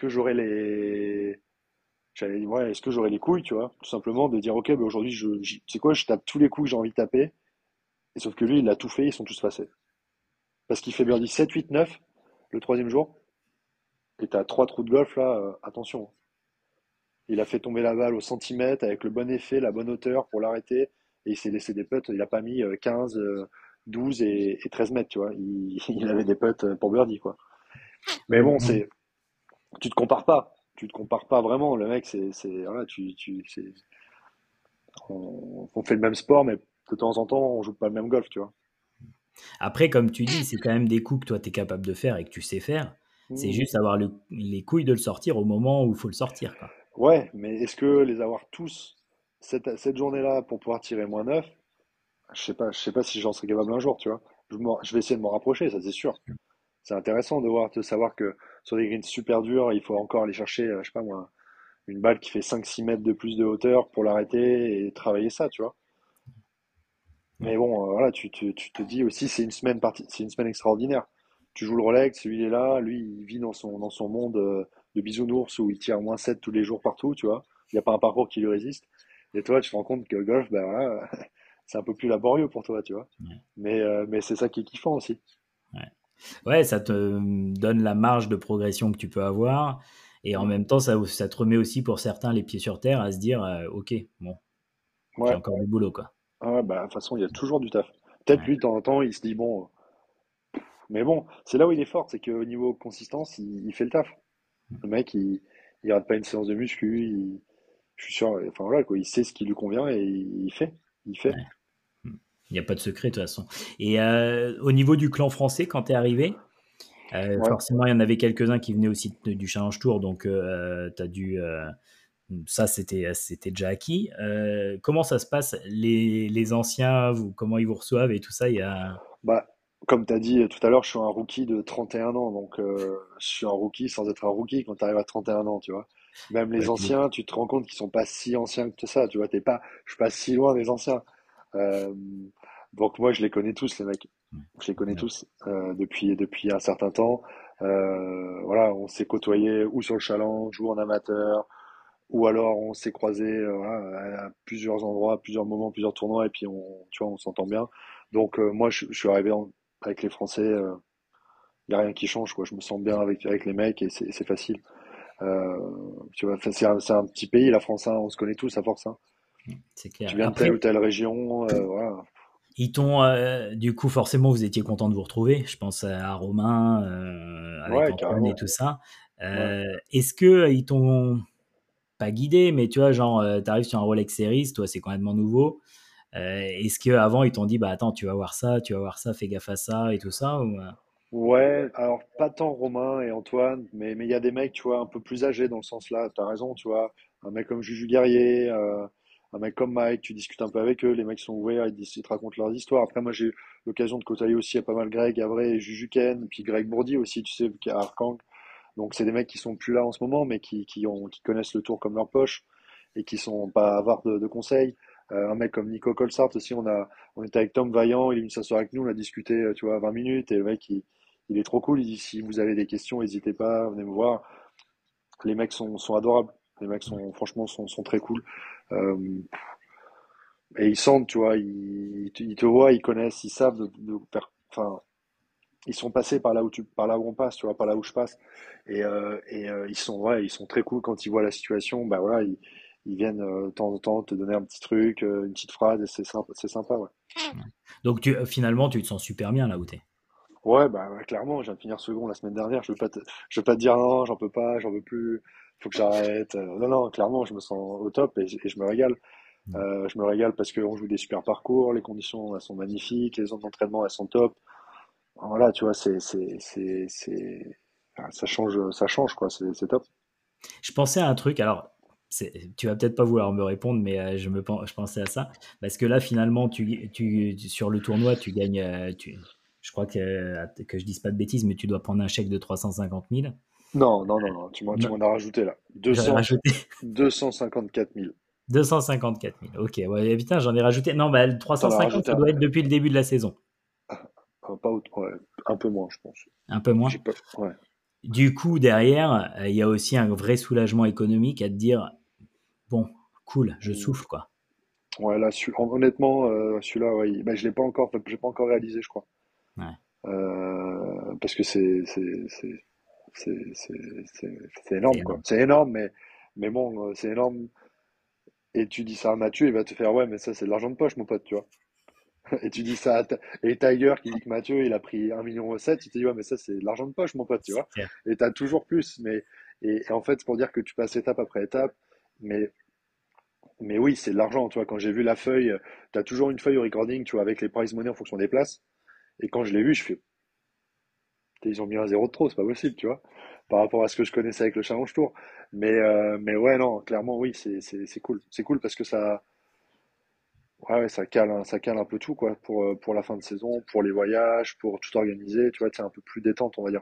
j'aurai les, j'allais dire, ouais, est-ce que j'aurai les couilles, tu vois, tout simplement de dire, ok, bah aujourd'hui, je, tu sais quoi, je tape tous les coups que j'ai envie de taper, et sauf que lui, il a tout fait, ils sont tous passés. Parce qu'il fait birdie 7, 8, 9 le troisième jour, et t'as trois trous de golf là, euh, attention. Il a fait tomber la balle au centimètre avec le bon effet, la bonne hauteur pour l'arrêter, et il s'est laissé des putts, il a pas mis euh, 15, euh, 12 et, et 13 mètres, tu vois. Il, il avait des putts euh, pour birdie, quoi. Mais bon, c'est, tu te compares pas. Tu te compares pas vraiment. Le mec, c'est, c'est, voilà, tu, tu, c'est, on, on fait le même sport, mais de temps en temps, on joue pas le même golf, tu vois. après, comme tu dis, c'est quand même des coups que toi tu es capable de faire et que tu sais faire. C'est Hmm. juste avoir le- les couilles de le sortir au moment où il faut le sortir. Quoi. Ouais, mais est-ce que les avoir tous cette, cette journée-là pour pouvoir tirer moins 9, je sais pas, je sais pas si j'en serais capable un jour, tu vois. Je, vais essayer de m'en rapprocher, ça c'est sûr. C'est intéressant de voir, de savoir que sur des greens super durs, il faut encore aller chercher, euh, je sais pas moi, une balle qui fait cinq six mètres de plus de hauteur pour l'arrêter et travailler ça, tu vois. Mais bon, euh, voilà, tu, tu, te dis aussi, c'est une semaine parti- c'est une semaine extraordinaire. Tu joues le Rolex, lui il est là, lui il vit dans son, dans son monde euh, de bisounours où il tire moins 7 tous les jours partout, tu vois. Il n'y a pas un parcours qui lui résiste. Et toi, tu te rends compte que golf, ben voilà, c'est un peu plus laborieux pour toi, tu vois. Ouais. Mais, euh, mais c'est ça qui est kiffant aussi. Ouais. ouais, ça te donne la marge de progression que tu peux avoir. Et en même temps, ça, ça te remet aussi pour certains les pieds sur terre à se dire, euh, ok, bon, j'ai encore du boulot. Quoi. ah ouais, bah, de toute façon, il y a toujours du taf. Peut-être lui, de temps en temps, il se dit, bon, mais bon, c'est là où il est fort, c'est qu'au niveau consistance, il, il fait le taf. Le mec, il, il rate pas une séance de muscu, il, je suis sûr, enfin voilà, quoi, il sait ce qui lui convient et il, fait. Il fait. Il n'y a pas de secret de toute façon. Et euh, au niveau du clan français, quand tu es arrivé, euh, forcément, il y en avait quelques-uns qui venaient aussi du Challenge Tour, donc euh, tu as dû. ça, c'était, c'était déjà acquis. comment ça se passe? Les, les, anciens, vous, comment ils vous reçoivent et tout ça? Il y a... bah, Comme tu as dit tout à l'heure, je suis un rookie de 31 ans, donc je suis un rookie sans être un rookie quand tu arrives à 31 ans, tu vois. Même les anciens, tu te rends compte qu'ils sont pas si anciens que ça, tu vois. T'es pas, je suis pas si loin des anciens. Euh, donc moi, je les connais tous, les mecs. Je les connais tous euh, depuis depuis un certain temps. Euh, voilà, on s'est côtoyé ou sur le challenge, ou en amateur, ou alors on s'est croisé à plusieurs endroits, plusieurs moments, plusieurs tournois, et puis on, tu vois, on s'entend bien. Donc moi, je, suis arrivé avec les Français. Il y a rien qui change, quoi. Je me sens bien avec avec les mecs et c'est facile. Euh, tu vois, c'est un, un, petit pays, la France, hein, on se connaît tous à force. Hein. C'est clair. Tu viens de telle ou telle région, euh, voilà. Ils t'ont, euh, du coup, forcément, vous étiez content de vous retrouver. Je pense à Romain, avec Antoine et tout ça. Est-ce que ils t'ont pas guidé, mais tu vois, genre, tu arrives sur un Rolex Series, toi, c'est complètement nouveau. Est-ce qu'avant, ils t'ont dit, bah attends, tu vas voir ça, tu vas voir ça, fais gaffe à ça et tout ça ou... Ouais, alors pas tant Romain et Antoine, mais mais il y a des mecs, tu vois, un peu plus âgés dans le sens là, t'as raison, tu vois, un mec comme Juju Guerrier, euh, un mec comme Mike, tu discutes un peu avec eux, les mecs sont ouverts, ils, te racontent leurs histoires. Après, moi j'ai eu l'occasion de côtoyer aussi à pas mal Greg, Avray et Juju Ken, puis Greg Bourdi aussi, tu sais, qui Arkang. Donc c'est des mecs qui sont plus là en ce moment, mais qui, qui connaissent le tour comme leur poche et qui sont pas avares de, de conseils. Euh, un mec comme Nico Colsart aussi, on a, était avec Tom Vaillant, il est venu s'asseoir avec nous, on a discuté, euh, tu vois, 20 minutes, et le mec, il, il est trop cool. Il dit si vous avez des questions, n'hésitez pas, venez me voir. Les mecs sont adorables. Les mecs sont franchement sont, sont très cool. Euh, et ils sentent, tu vois, ils, ils, te voient, ils connaissent, ils savent de, de enfin, ils sont passés par là où tu, par là où on passe, tu vois, par là où je passe. Et, euh, et euh, ils sont, ouais, ils sont très cool quand ils voient la situation. Bah voilà, ils, ils viennent euh, de temps en temps te donner un petit truc, une petite phrase, et c'est sympa, c'est sympa, ouais. Donc tu, finalement, tu te sens super bien là où t'es. Ouais, bah clairement, je viens de finir second la semaine dernière. Je veux pas te, je veux pas te dire non, j'en peux pas, j'en veux plus, faut que j'arrête. Euh, non, non, clairement, je me sens au top et, je me régale. Mmh. Euh, je me régale parce qu'on joue des super parcours, les conditions elles sont magnifiques, les zones d'entraînement elles sont top. Voilà, tu vois, c'est, c'est, c'est, c'est, ça change, ça change quoi, c'est, c'est top. Je pensais à un truc, alors tu vas peut-être pas vouloir me répondre, mais euh, je, me, je pensais à ça. Parce que là, finalement, tu, tu, sur le tournoi, tu gagnes, tu, je crois que, que je dise pas de bêtises, mais tu dois prendre un chèque de 350 000. Non, non, non, non. tu m'en as rajouté là. 200, rajouté. 254 000. 254 000, ok. Ouais, putain, j'en ai rajouté. Non, bah, 350, ça doit être depuis le début de la saison. Ah, pas, ouais, un peu moins, je pense. Un peu moins ouais. Du coup, derrière, euh, il y a aussi un vrai soulagement économique à te dire bon, cool, je mmh. souffle, quoi. Ouais, là, honnêtement, euh, celui-là, ouais, bah, je l'ai pas encore, pas encore réalisé, je crois. Euh, parce que c'est c'est énorme, quoi. C'est énorme, mais, mais bon, euh, c'est énorme. Et tu dis ça à Mathieu, il va te faire, ouais, mais ça, c'est de l'argent de poche, mon pote, tu vois. Et tu dis ça à et Tiger qui dit que Mathieu, il a pris 1,7 million, tu te dis, ouais, mais ça, c'est de l'argent de poche, mon pote, tu vois. Et tu as toujours plus. Mais, et, en fait, c'est pour dire que tu passes étape après étape. Mais, mais oui, c'est de l'argent, tu vois. Quand j'ai vu la feuille, tu as toujours une feuille au recording, tu vois, avec les price money en fonction des places. Et quand je l'ai vu, je fais, ils ont mis un zéro de trop, c'est pas possible, tu vois, par rapport à ce que je connaissais avec le Challenge Tour. Mais, euh, mais ouais, non, clairement, oui, c'est cool. C'est cool parce que ça, ouais, ça cale, ça cale un peu tout, quoi, pour, euh, pour la fin de saison, pour les voyages, pour tout organiser, tu vois, c'est un peu plus détente, on va dire.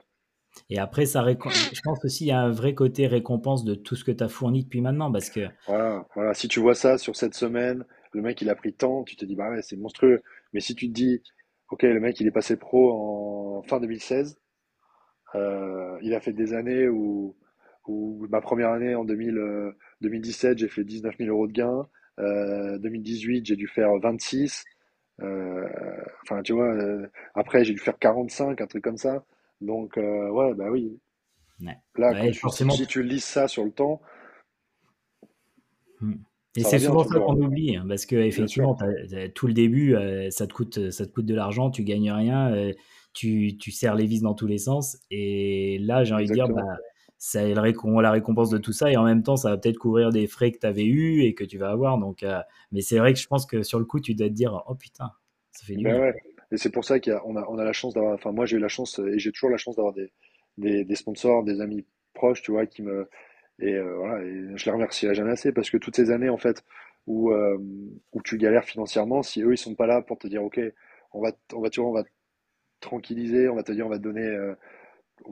Et après, ça je pense aussi il y a un vrai côté récompense de tout ce que tu as fourni depuis maintenant, parce que... Voilà, voilà, si tu vois ça sur cette semaine, le mec, il a pris tant, tu te dis, bah ouais, c'est monstrueux. Mais si tu te dis, ok, le mec, il est passé pro en fin 2016, euh, il a fait des années où, où ma première année en 2000, 2017, euh, j'ai fait 19 000 euros de gains. Euh, 2018, j'ai dû faire 26. Euh, enfin, tu vois, euh, après, j'ai dû faire 45, un truc comme ça. Donc, ouais, bah oui. Là, forcément... si tu lis ça sur le temps, hmm. Et c'est souvent ça qu'on oublie, hein, parce que effectivement, tout le début, ça te coûte, ça te coûte de l'argent, tu gagnes rien, tu, tu serres les vis dans tous les sens. Et là, j'ai envie de dire, bah, ça la récompense de tout ça. Et en même temps ça va peut-être couvrir des frais que tu avais eu et que tu vas avoir. Donc mais c'est vrai que je pense que sur le coup tu dois te dire oh putain ça fait du Ben bien. ouais. Et c'est pour ça qu'on a, on a la chance d'avoir, enfin moi j'ai eu la chance et j'ai toujours la chance d'avoir des, des, des sponsors, des amis proches, tu vois, qui me, et euh, voilà, et je les remercierai jamais assez parce que toutes ces années en fait où, euh, où tu galères financièrement, si eux ils sont pas là pour te dire ok, on va, on va, tu vois, on va te tranquilliser, on va te dire on va te donner, euh,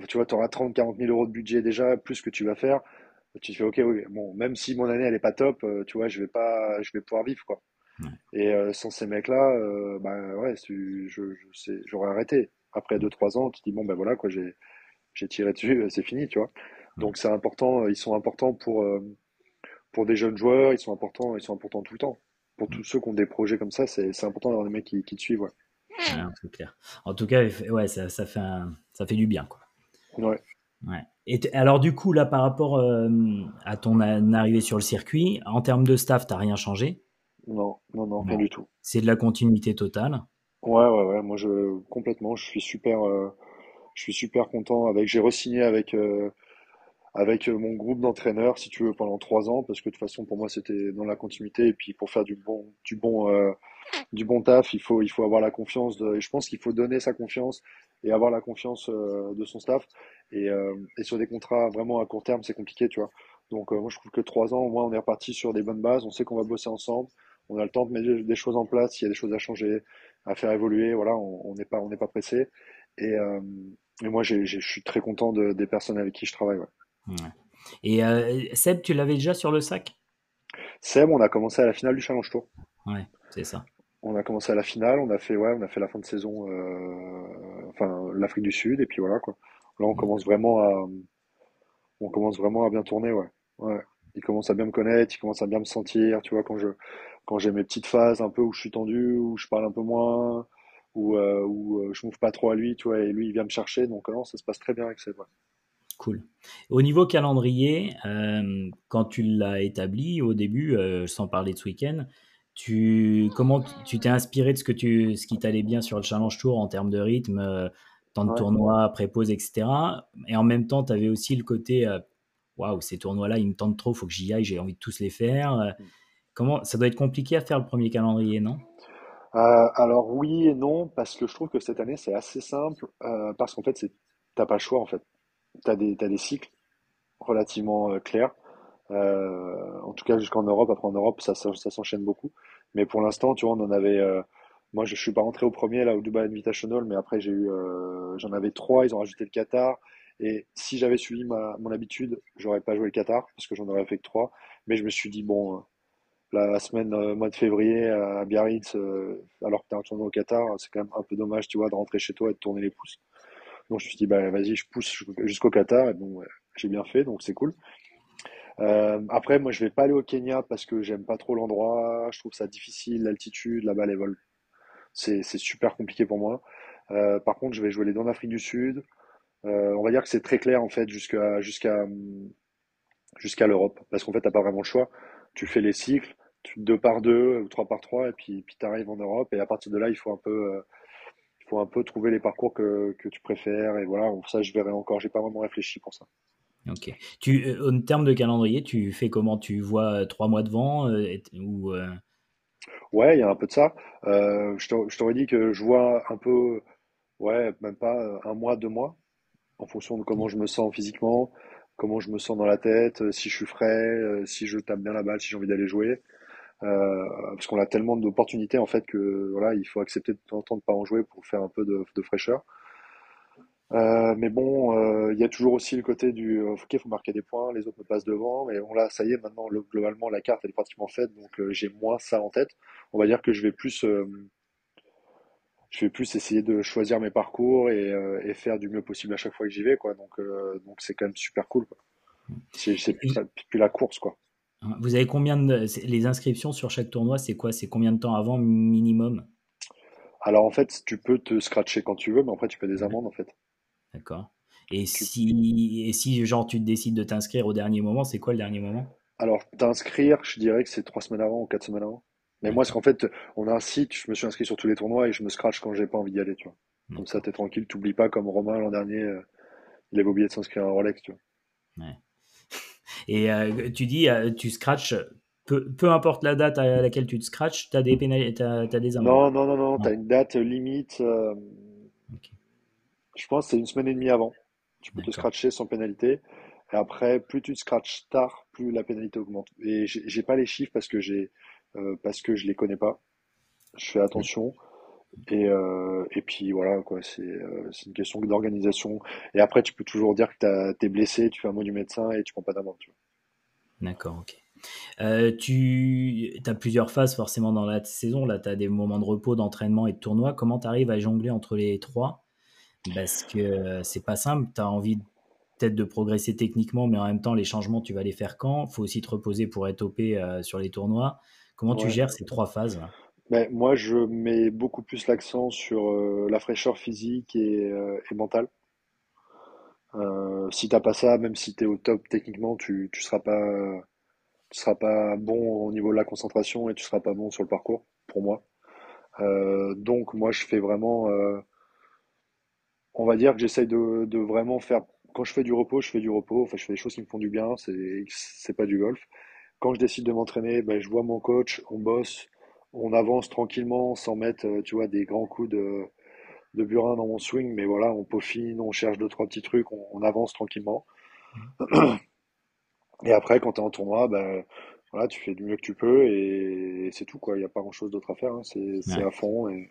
tu vois, tu auras 30, 40 000 euros de budget déjà, plus que tu vas faire, tu te fais ok, oui, bon, même si mon année elle est pas top, tu vois, je vais pas, je vais pouvoir vivre quoi. Ouais. Et sans ces mecs-là, euh, bah ouais, tu- je, je j'aurais arrêté. Après deux trois ans, tu te dis bon ben voilà quoi, j'ai j'ai tiré dessus, c'est fini, tu vois. Ouais. Donc c'est important, euh, ils sont importants pour euh, pour des jeunes joueurs, ils sont importants, ils sont importants tout le temps. Pour tous ceux qui ont des projets comme ça, c'est important d'avoir des mecs qui, qui te suivent, ouais. Ouais, c'est clair en tout cas ouais ça, ça fait un- ça fait du bien quoi Ouais. Ouais. Et alors du coup là par rapport euh, à ton arrivée sur le circuit, en termes de staff, t'as rien changé? Non, non, non, rien Bon, du tout. c'est de la continuité totale? Ouais, ouais, ouais. Moi, je complètement, je suis super, euh, je suis super content avec. J'ai re-signé avec euh, avec euh, mon groupe d'entraîneurs, si tu veux, pendant trois ans, parce que de toute façon, pour moi, c'était dans la continuité. Et puis, pour faire du bon, du bon, euh, du bon taf, il faut, il faut avoir la confiance de, et je pense qu'il faut donner sa confiance et avoir la confiance euh, de son staff. Et, euh, et sur des contrats vraiment à court terme, c'est compliqué, tu vois. Donc, moi, je trouve que trois ans, au moins, on est reparti sur des bonnes bases. On sait qu'on va bosser ensemble. On a le temps de mettre des choses en place. S'il y a des choses à changer, à faire évoluer, voilà, on n'est pas, on n'est pas pressé. Et, et moi, je suis très content de, des personnes avec qui je travaille. Ouais. Ouais. Et euh, Seb, tu l'avais déjà sur le sac? Seb, on a commencé à la finale du Challenge Tour. Ouais, c'est ça. On a commencé à la finale, on a fait, ouais, on a fait la fin de saison, euh, enfin, l'Afrique du Sud, et puis voilà, quoi. Là, on commence vraiment à, on commence vraiment à bien tourner, ouais. Ouais. Il commence à bien me connaître, il commence à bien me sentir, tu vois, quand je, quand j'ai mes petites phases un peu où je suis tendu, où je parle un peu moins, où, euh, où euh, je m'ouvre pas trop à lui, tu vois, et lui, il vient me chercher, donc non, ça se passe très bien avec Seb, ouais. Cool. Au niveau calendrier, euh, quand tu l'as établi au début, euh, sans parler de ce week-end, tu comment tu t'es inspiré de ce que tu ce qui t'allait bien sur le Challenge Tour en termes de rythme, euh, temps de Ouais. tournoi, pré-pause, etc. Et en même temps, tu avais aussi le côté euh, waouh, ces tournois-là, ils me tentent trop, faut que j'y aille, j'ai envie de tous les faire. Euh, Comment ça doit être compliqué à faire le premier calendrier, non? Alors oui et non, parce que je trouve que cette année, c'est assez simple, parce qu'en fait, c'est, t'as pas le choix, en fait. Des, t'as des cycles relativement euh, clairs. Euh, en tout cas, jusqu'en Europe. Après, en Europe, ça, ça, s'enchaîne beaucoup. Mais pour l'instant, tu vois, on en avait. euh, moi, je, je suis pas rentré au premier là au Dubai Invitational, mais après, eu, j'en avais trois. Ils ont rajouté le Qatar. Et si j'avais suivi ma, mon habitude, j'aurais pas joué le Qatar parce que j'en aurais fait que trois. Mais je me suis dit bon, la semaine mois de février à Biarritz, alors que t'es en tournoi au Qatar, c'est quand même un peu dommage, tu vois, de rentrer chez toi et de tourner les pouces. Donc je me suis dit bah vas-y, je pousse jusqu'au Qatar. Et bon, j'ai bien fait, donc c'est cool. Euh, après, moi, je vais pas aller au Kenya parce que j'aime pas trop l'endroit. Je trouve ça difficile, l'altitude, là-bas, les vols. C'est, super compliqué pour moi. Euh, par contre, je vais jouer les deux en Afrique du Sud. Euh, on va dire que c'est très clair, en fait, jusqu'à, jusqu'à, jusqu'à l'Europe. Parce qu'en fait, t'as pas vraiment le choix. Tu fais les cycles, tu- deux par deux ou trois par trois, et puis, puis t'arrives en Europe. Et à partir de là, il faut un peu, faut un peu trouver les parcours que, que tu préfères. Et voilà, ça, je verrai encore. J'ai pas vraiment réfléchi pour ça. Ok. Tu, euh, en termes de calendrier, tu fais comment? Tu vois euh, trois mois devant euh, ou euh, Ouais, il y a un peu de ça. Je t'au- je t'aurais dit que je vois un peu, ouais, même pas un mois, deux mois, en fonction de comment je me sens physiquement, comment je me sens dans la tête, si je suis frais, si je tape bien la balle, si j'ai envie d'aller jouer. Euh, parce qu'on a tellement d'opportunités en fait que voilà, il faut accepter de temps en temps de pas en jouer pour faire un peu de, fraîcheur. Euh, mais bon, euh, il y a toujours aussi le côté du ok, faut marquer des points, les autres me passent devant, mais bon là, ça y est, maintenant le- globalement la carte elle est pratiquement faite, donc j'ai moins ça en tête. On va dire que je vais plus je vais plus essayer de choisir mes parcours et, faire du mieux possible à chaque fois que j'y vais, quoi. Donc, donc c'est quand même super cool, c'est plus, plus la course, quoi. Vous avez combien de les inscriptions sur chaque tournoi, c'est quoi? C'est combien de temps avant minimum? Alors, en fait, tu peux te scratcher quand tu veux, mais après, tu fais des amendes, en fait. d'accord. Et Tu, si, et si genre tu décides de t'inscrire au dernier moment, c'est quoi le dernier moment? alors, t'inscrire, je dirais que c'est trois semaines avant ou quatre semaines avant. Mais moi, c'est D'accord. qu'en fait, on a un site, je me suis inscrit sur tous les tournois et je me scratch quand j'ai pas envie d'y aller, tu vois. Comme ça, t'es tranquille, t'oublies pas comme Romain l'an dernier, euh, il avait oublié de s'inscrire à un Rolex, tu vois. Ouais. Et euh, tu dis, euh, tu scratches, peu, peu importe la date à laquelle tu te scratches, tu as des pénalités, t'as des amendes. Non, non, non, non, tu as une date limite. euh, je pense que c'est une semaine et demie avant. Tu peux te scratcher sans pénalité. Et après, plus tu te scratches tard, plus la pénalité augmente. Et j'ai pas les chiffres parce que j'ai euh, parce que je les connais pas. Je fais attention. Et, euh, et puis voilà, quoi, c'est euh, c'est une question d'organisation. Et après, tu peux toujours dire que t'as- t'es blessé, tu fais un mot du médecin et tu prends pas d'amende, tu D'accord, ok. Euh, tu as plusieurs phases forcément dans la saison. Là, tu as des moments de repos, d'entraînement et de tournoi. Comment tu arrives à jongler entre les trois? Parce que euh, c'est pas simple. Tu as envie peut-être de progresser techniquement, mais en même temps, les changements, tu vas les faire quand? faut aussi te reposer pour être OP sur les tournois. Comment tu gères ces trois phases? là? Mais moi, je mets beaucoup plus l'accent sur euh, la fraîcheur physique et, euh, et mentale. Euh, si t'as pas ça, même si t'es au top techniquement, tu, tu seras pas, tu seras pas bon au niveau de la concentration et tu seras pas bon sur le parcours, pour moi. Euh, donc moi, je fais vraiment, euh, on va dire que j'essaye de, de vraiment faire. Quand je fais du repos, je fais du repos. Enfin, je fais des choses qui me font du bien. C'est, c'est pas du golf. Quand je décide de m'entraîner, ben, je vois mon coach, on bosse, on avance tranquillement sans mettre, euh, tu vois, des grands coups de, de burin dans mon swing. Mais voilà, on peaufine, on cherche deux, trois petits trucs, on, on avance tranquillement. Et après, quand tu es en tournoi, ben, voilà, tu fais du mieux que tu peux et, c'est tout, quoi. Il n'y a pas grand-chose d'autre à faire. hein. C'est, Ouais. à fond. Et...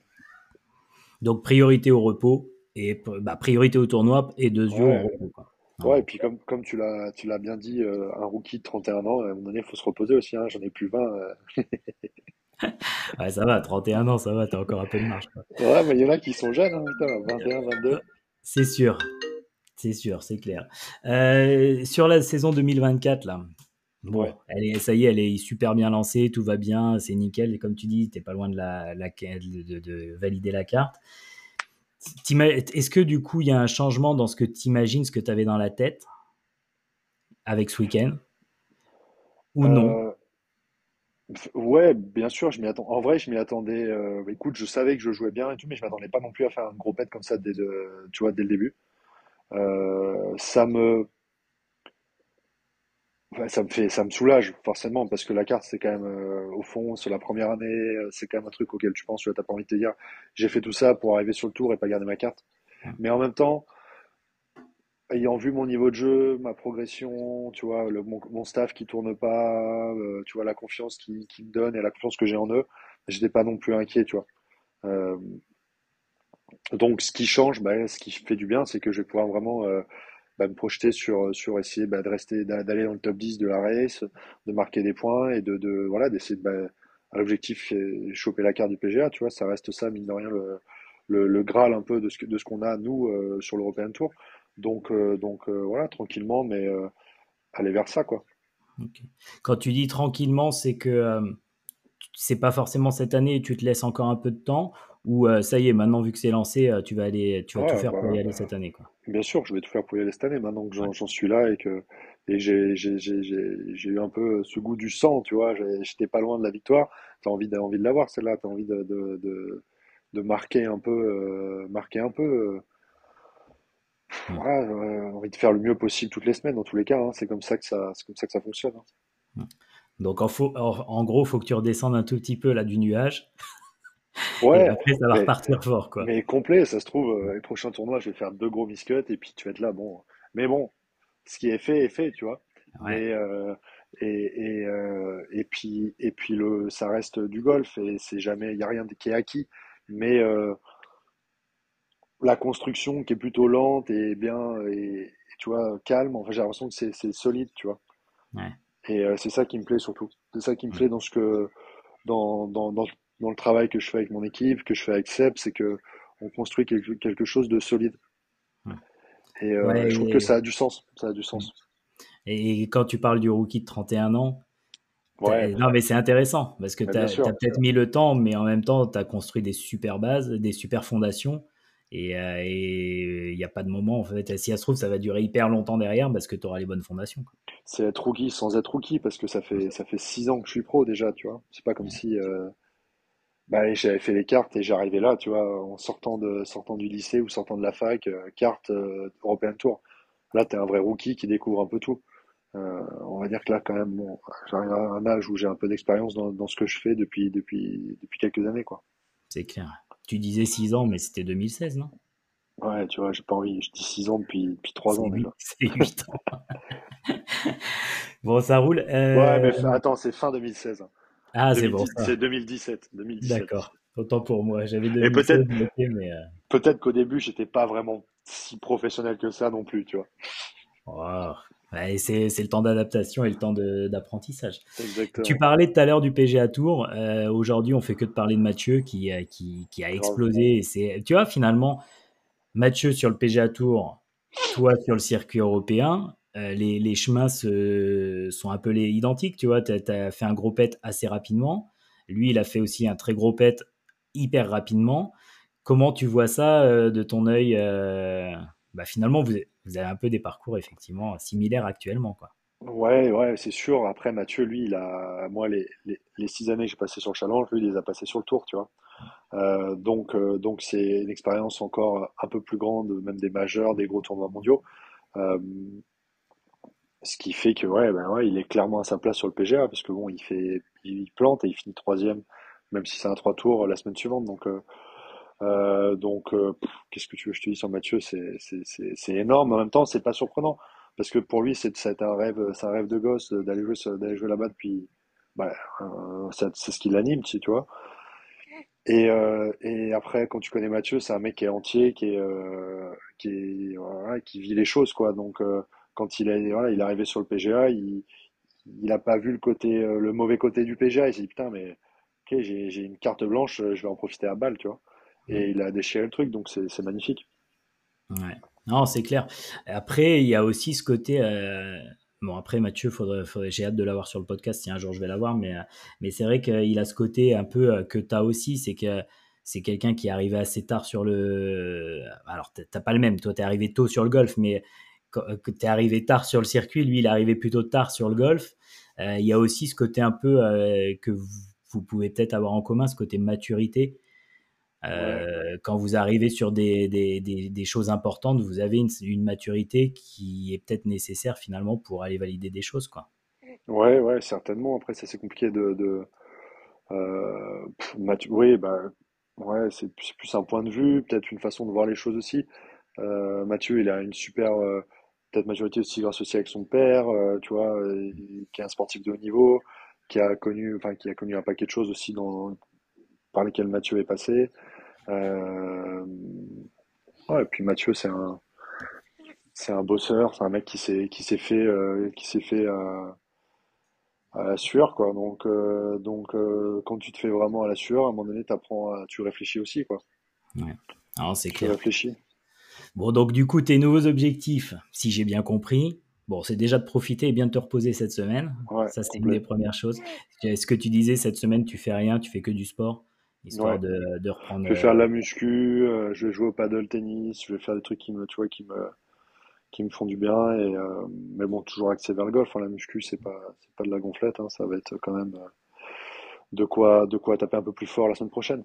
Donc, priorité au repos et bah, priorité au tournoi et deux yeux Ouais, repos. Quoi. En ouais, et puis comme, comme tu l'as, tu l'as bien dit, euh, un rookie de 31 ans, à un moment donné, il faut se reposer aussi. Hein. J'en ai plus 20. euh. Ouais, ça va, 31 ans, ça va, t'as encore un peu de marge. Quoi. Ouais, mais il y en a qui sont jeunes, hein, putain, 21, 22. C'est sûr, c'est sûr, c'est clair. Euh, sur la saison 2024, là, bon, Ouais. elle est, ça y est, elle est super bien lancée, tout va bien, c'est nickel. Et comme tu dis, t'es pas loin de, la, la- de, de valider la carte. Est-ce que du coup, il y a un changement dans ce que tu imagines, ce que tu avais dans la tête avec ce week-end? Ou non? Euh, ouais, bien sûr, je m'y attends. En vrai, je m'y attendais. euh, écoute, je savais que je jouais bien et tout, mais je m'attendais pas non plus à faire un gros pet comme ça dès, de- tu vois, dès le début. Euh, ça me, Ouais, ça me fait, ça me soulage forcément parce que la carte c'est quand même euh, au fond sur la première année euh, c'est quand même un truc auquel tu penses tu vois t'as pas envie de te dire j'ai fait tout ça pour arriver sur le tour et pas garder ma carte mais en même temps ayant vu mon niveau de jeu ma progression tu vois mon, staff qui tourne pas euh, tu vois la confiance qui, qui me donne et la confiance que j'ai en eux j'étais pas non plus inquiet tu vois Euh, donc ce qui change bah, ce qui fait du bien c'est que je vais pouvoir vraiment euh, bah, me projeter sur, essayer bah, de rester, d'a- d'aller dans le top 10 de la race, de marquer des points et de, voilà, d'essayer de, à l'objectif, choper la carte du PGA, tu vois, ça reste ça, mine de rien, le, le, le Graal un peu de ce, qu'on a, nous, sur l'European Tour. Donc, euh, donc euh, voilà, tranquillement, mais euh, aller vers ça, quoi. Quand tu dis tranquillement, c'est que c'est pas forcément cette année tu te laisses encore un peu de temps ou euh, ça y est, maintenant vu que c'est lancé, euh, tu vas aller, tu vas tout faire pour bah, y aller cette année, quoi. bien sûr, je vais tout faire pour y aller cette année, maintenant que j'en suis là et que et j'ai j'ai- j'ai- j'ai- j'ai eu un peu ce goût du sang, tu vois, j'étais pas loin de la victoire, t'as envie, envie de l'avoir, celle-là, t'as envie de, de, de, de marquer un peu, euh, marquer un peu. Voilà, euh, envie de faire le mieux possible toutes les semaines, dans tous les cas. hein. C'est comme ça que ça, c'est comme ça que ça fonctionne. hein. Donc en, faut, en, en gros, faut que tu redescendes un tout petit peu là du nuage et Ouais, après ça va mais, repartir fort, quoi. mais complet, ça se trouve, euh, les prochains tournois, je vais faire deux gros biscuits et puis tu vas être là. Bon, mais bon, ce qui est fait est fait, tu vois. Ouais. Euh, et et, euh, et puis et puis le, ça reste du golf et c'est jamais, il y a rien qui est acquis. Mais euh, la construction qui est plutôt lente et bien et, et tu vois calme. Enfin, j'ai l'impression que c'est solide, tu vois. Ouais. Et euh, c'est ça qui me plaît surtout. C'est ça qui me Mm. plaît dans ce que dans, dans, dans, dans le travail que je fais avec mon équipe, que je fais avec Seb, c'est que on construit quelque, quelque chose de solide. Mm. Et euh, Ouais, je trouve que ça a du sens. Ça a du mm. sens. et quand tu parles du rookie de 31 ans, Ouais, non mais c'est intéressant parce que tu as, sûr. peut-être mis le temps, mais en même temps, tu as construit des super bases, des super fondations. Et euh, et il n'y a pas de moment, en fait. Si ça se trouve, ça va durer hyper longtemps derrière parce que tu auras les bonnes fondations. C'est être rookie sans être rookie parce que ça fait ça fait six ans que je suis pro déjà, tu vois. C'est pas comme si euh, bah, j'avais fait les cartes et j'arrivais là, tu vois, en sortant de sortant du lycée ou sortant de la fac, euh, carte euh, European Tour. Là, tu es un vrai rookie qui découvre un peu tout. Euh, on va dire que là, quand même, bon, j'arrive à un âge où j'ai un peu d'expérience dans, dans, ce que je fais depuis, depuis, depuis quelques années. quoi. C'est clair. Tu disais 6 ans, mais c'était 2016, non? Ouais, tu vois, j'ai pas envie. Je dis 6 ans depuis, depuis 3 ans déjà. C'est 8 ans. bon, ça roule. Euh... Ouais, mais attends, c'est fin 2016. Ah, c'est bon. C'est 2017. 2017. D'accord. Autant pour moi. J'avais 2016 peut-être, mais. Euh... Peut-être qu'au début, j'étais pas vraiment si professionnel que ça non plus, tu vois. Ouais, c'est, le temps d'adaptation et le temps d'apprentissage. Tu parlais tout à l'heure du PGA Tour. Euh, aujourd'hui, on fait que de parler de Mathieu qui, euh, qui, qui a explosé. Et tu vois, finalement, Mathieu sur le PGA Tour, toi sur le circuit européen, euh, les, les, chemins se, sont un peu les, identiques. Tu vois, tu as fait un gros pet assez rapidement. Lui, il a fait aussi un très gros pet hyper rapidement. Comment tu vois ça de ton œil bah, Finalement, vous, vous avez un peu des parcours effectivement similaires actuellement. Quoi. Ouais, ouais, c'est sûr. Après, Mathieu, lui, il a, moi, les, les, six années que j'ai passées sur le challenge, lui, il les a passées sur le tour, tu vois. Euh, donc, euh, donc c'est une expérience encore un peu plus grande, même des majeurs, des gros tournois mondiaux. Euh, ce qui fait que, ouais, ben ouais, il est clairement à sa place sur le PGA, parce que bon, il fait, il plante et il finit troisième, même si c'est un trois tours la semaine suivante. Donc, euh, euh, donc, euh, qu'est-ce que tu veux que je te dise sur Mathieu C'est énorme. En même temps, c'est pas surprenant parce que pour lui, c'est un rêve, un rêve de gosse d'aller jouer, jouer là-bas depuis. Bah, euh, c'est ce qui l'anime, tu vois. Et, euh, et après, quand tu connais Mathieu, c'est un mec qui est entier, qui est, euh, qui est, qui vit les choses, quoi. Donc, euh, quand il est, voilà, il est arrivé sur le PGA, il, il a pas vu le côté, le mauvais côté du PGA. Il s'est dit putain, mais ok, j'ai une carte blanche, je vais en profiter à balle, tu vois et il a déchiré le truc, donc c'est magnifique. Ouais. Non, c'est clair. Après, il y a aussi ce côté. Euh, bon, après, Mathieu, j'ai hâte de l'avoir sur le podcast si un jour je vais l'avoir, mais, euh, c'est vrai qu'il a ce côté un peu euh, que tu as aussi, c'est que c'est quelqu'un qui est arrivé assez tard sur le. Alors, t'as pas le même, toi, tu es arrivé tôt sur le golf, mais que tu es arrivé tard sur le circuit, lui, il est arrivé plutôt tard sur le golf. il y a aussi ce côté un peu que vous, vous pouvez peut-être avoir en commun, ce côté maturité euh, quand vous arrivez sur des, des, des, choses importantes, vous avez une, une maturité qui est peut-être nécessaire finalement pour aller valider des choses. Quoi. Ouais, ouais, certainement. Après, ça c'est compliqué de. de euh, oui, bah, ouais, c'est plus un point de vue, peut-être une façon de voir les choses aussi. Euh, Mathieu, il a une super euh, peut-être maturité aussi grâce aussi avec son père, tu vois, qui est un sportif de haut niveau, qui a connu, enfin, qui a connu un paquet de choses aussi dans, par lesquelles Mathieu est passé. Euh, ouais, et puis Mathieu, c'est un, c'est un bosseur, c'est un mec qui s'est, qui s'est fait, euh, qui s'est fait à, la sueur, quoi. Donc, euh, donc quand tu te fais vraiment à la sueur, à un moment donné, t'apprends à, tu réfléchis aussi, quoi. Ouais. Alors, c'est clair. Tu réfléchis. Bon, donc du coup, tes nouveaux objectifs, si j'ai bien compris, bon, c'est déjà de profiter et bien de te reposer cette semaine. Ouais, ça, c'est une des premières choses. Est-ce que tu disais cette semaine, tu fais rien, tu fais que du sport? Histoire de, de, reprendre. Je vais faire de la euh, muscu, euh, je vais jouer au paddle tennis, je vais faire des trucs qui me, tu vois, qui me, qui me font du bien. Et, euh, mais bon, toujours axé vers le golf. Hein, la muscu, c'est pas, c'est pas de la gonflette. Hein, ça va être quand même de quoi, de quoi taper un peu plus fort la semaine prochaine.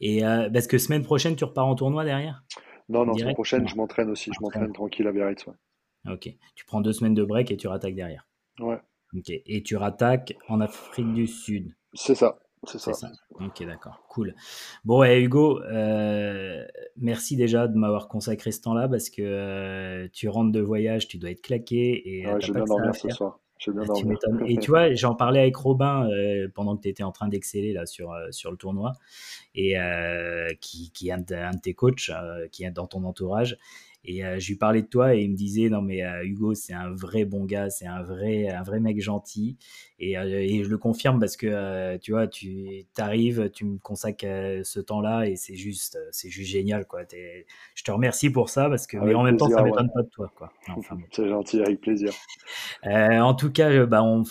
Et parce que semaine prochaine, tu repars en tournoi derrière? Non, non, semaine prochaine, je m'entraîne aussi. Je m'entraîne tranquille à Biarritz. Ouais. Ok. Tu prends deux semaines de break et tu rattaques derrière. Ouais. Ok. Et tu rattaques en Afrique du Sud. C'est ça. C'est ça. Ok, d'accord, cool. Bon, et Hugo, euh, merci déjà de m'avoir consacré ce temps-là parce que euh, tu rentres de voyage, tu dois être claqué. Et, ouais, j'ai bien dormi ce soir. Bien tu et tu vois, j'en parlais avec Robin euh, pendant que tu étais en train d'exceller là sur, sur le tournoi, et qui, qui est un de, un de tes coachs, qui est dans ton entourage. Et euh, je lui parlais de toi et il me disait non mais euh, Hugo c'est un vrai bon gars, c'est un vrai un vrai mec gentil et, euh, et je le confirme parce que tu vois tu arrives, tu me consacres ce temps-là et c'est juste c'est juste génial quoi. Je te remercie pour ça parce que mais en même temps ça m'étonne pas de toi quoi. Enfin, c'est gentil avec plaisir. en tout cas bah on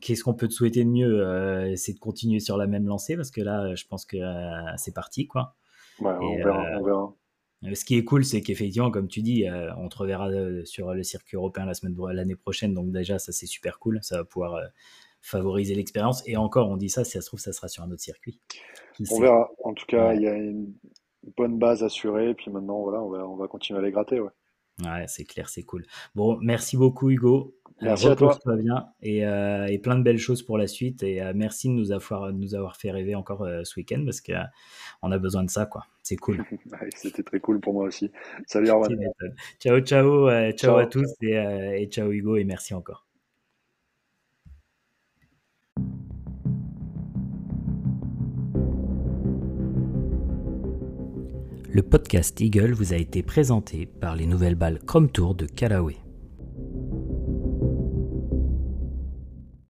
Qu'est-ce qu'on peut te souhaiter de mieux C'est de continuer sur la même lancée parce que là, je pense que c'est parti, quoi. Ouais, on, verra, on verra. Euh, ce qui est cool, c'est qu'effectivement, comme tu dis, euh, on te reverra euh, sur le circuit européen la semaine l'année prochaine. Donc déjà, ça c'est super cool. Ça va pouvoir favoriser l'expérience. Et encore, on dit ça, si ça se trouve, ça sera sur un autre circuit. on verra. En tout cas, il y a une bonne base assurée. Puis maintenant, voilà, on va, on va continuer à les gratter. Ouais. Ouais, c'est clair, c'est cool. Bon, merci beaucoup Hugo. Merci à toi. Bien et, euh, et plein de belles choses pour la suite. Et euh, merci de nous avoir, nous avoir fait rêver encore euh, ce week-end parce qu'on on a besoin de ça, quoi. C'est cool. Ouais, C'était très cool pour moi aussi. Salut Arwan. Ciao, ciao, euh, ciao à Ciao. tous et, euh, et ciao Hugo et merci encore. Le podcast Eagle vous a été présenté par les nouvelles balles Chrome Tour de Callaway.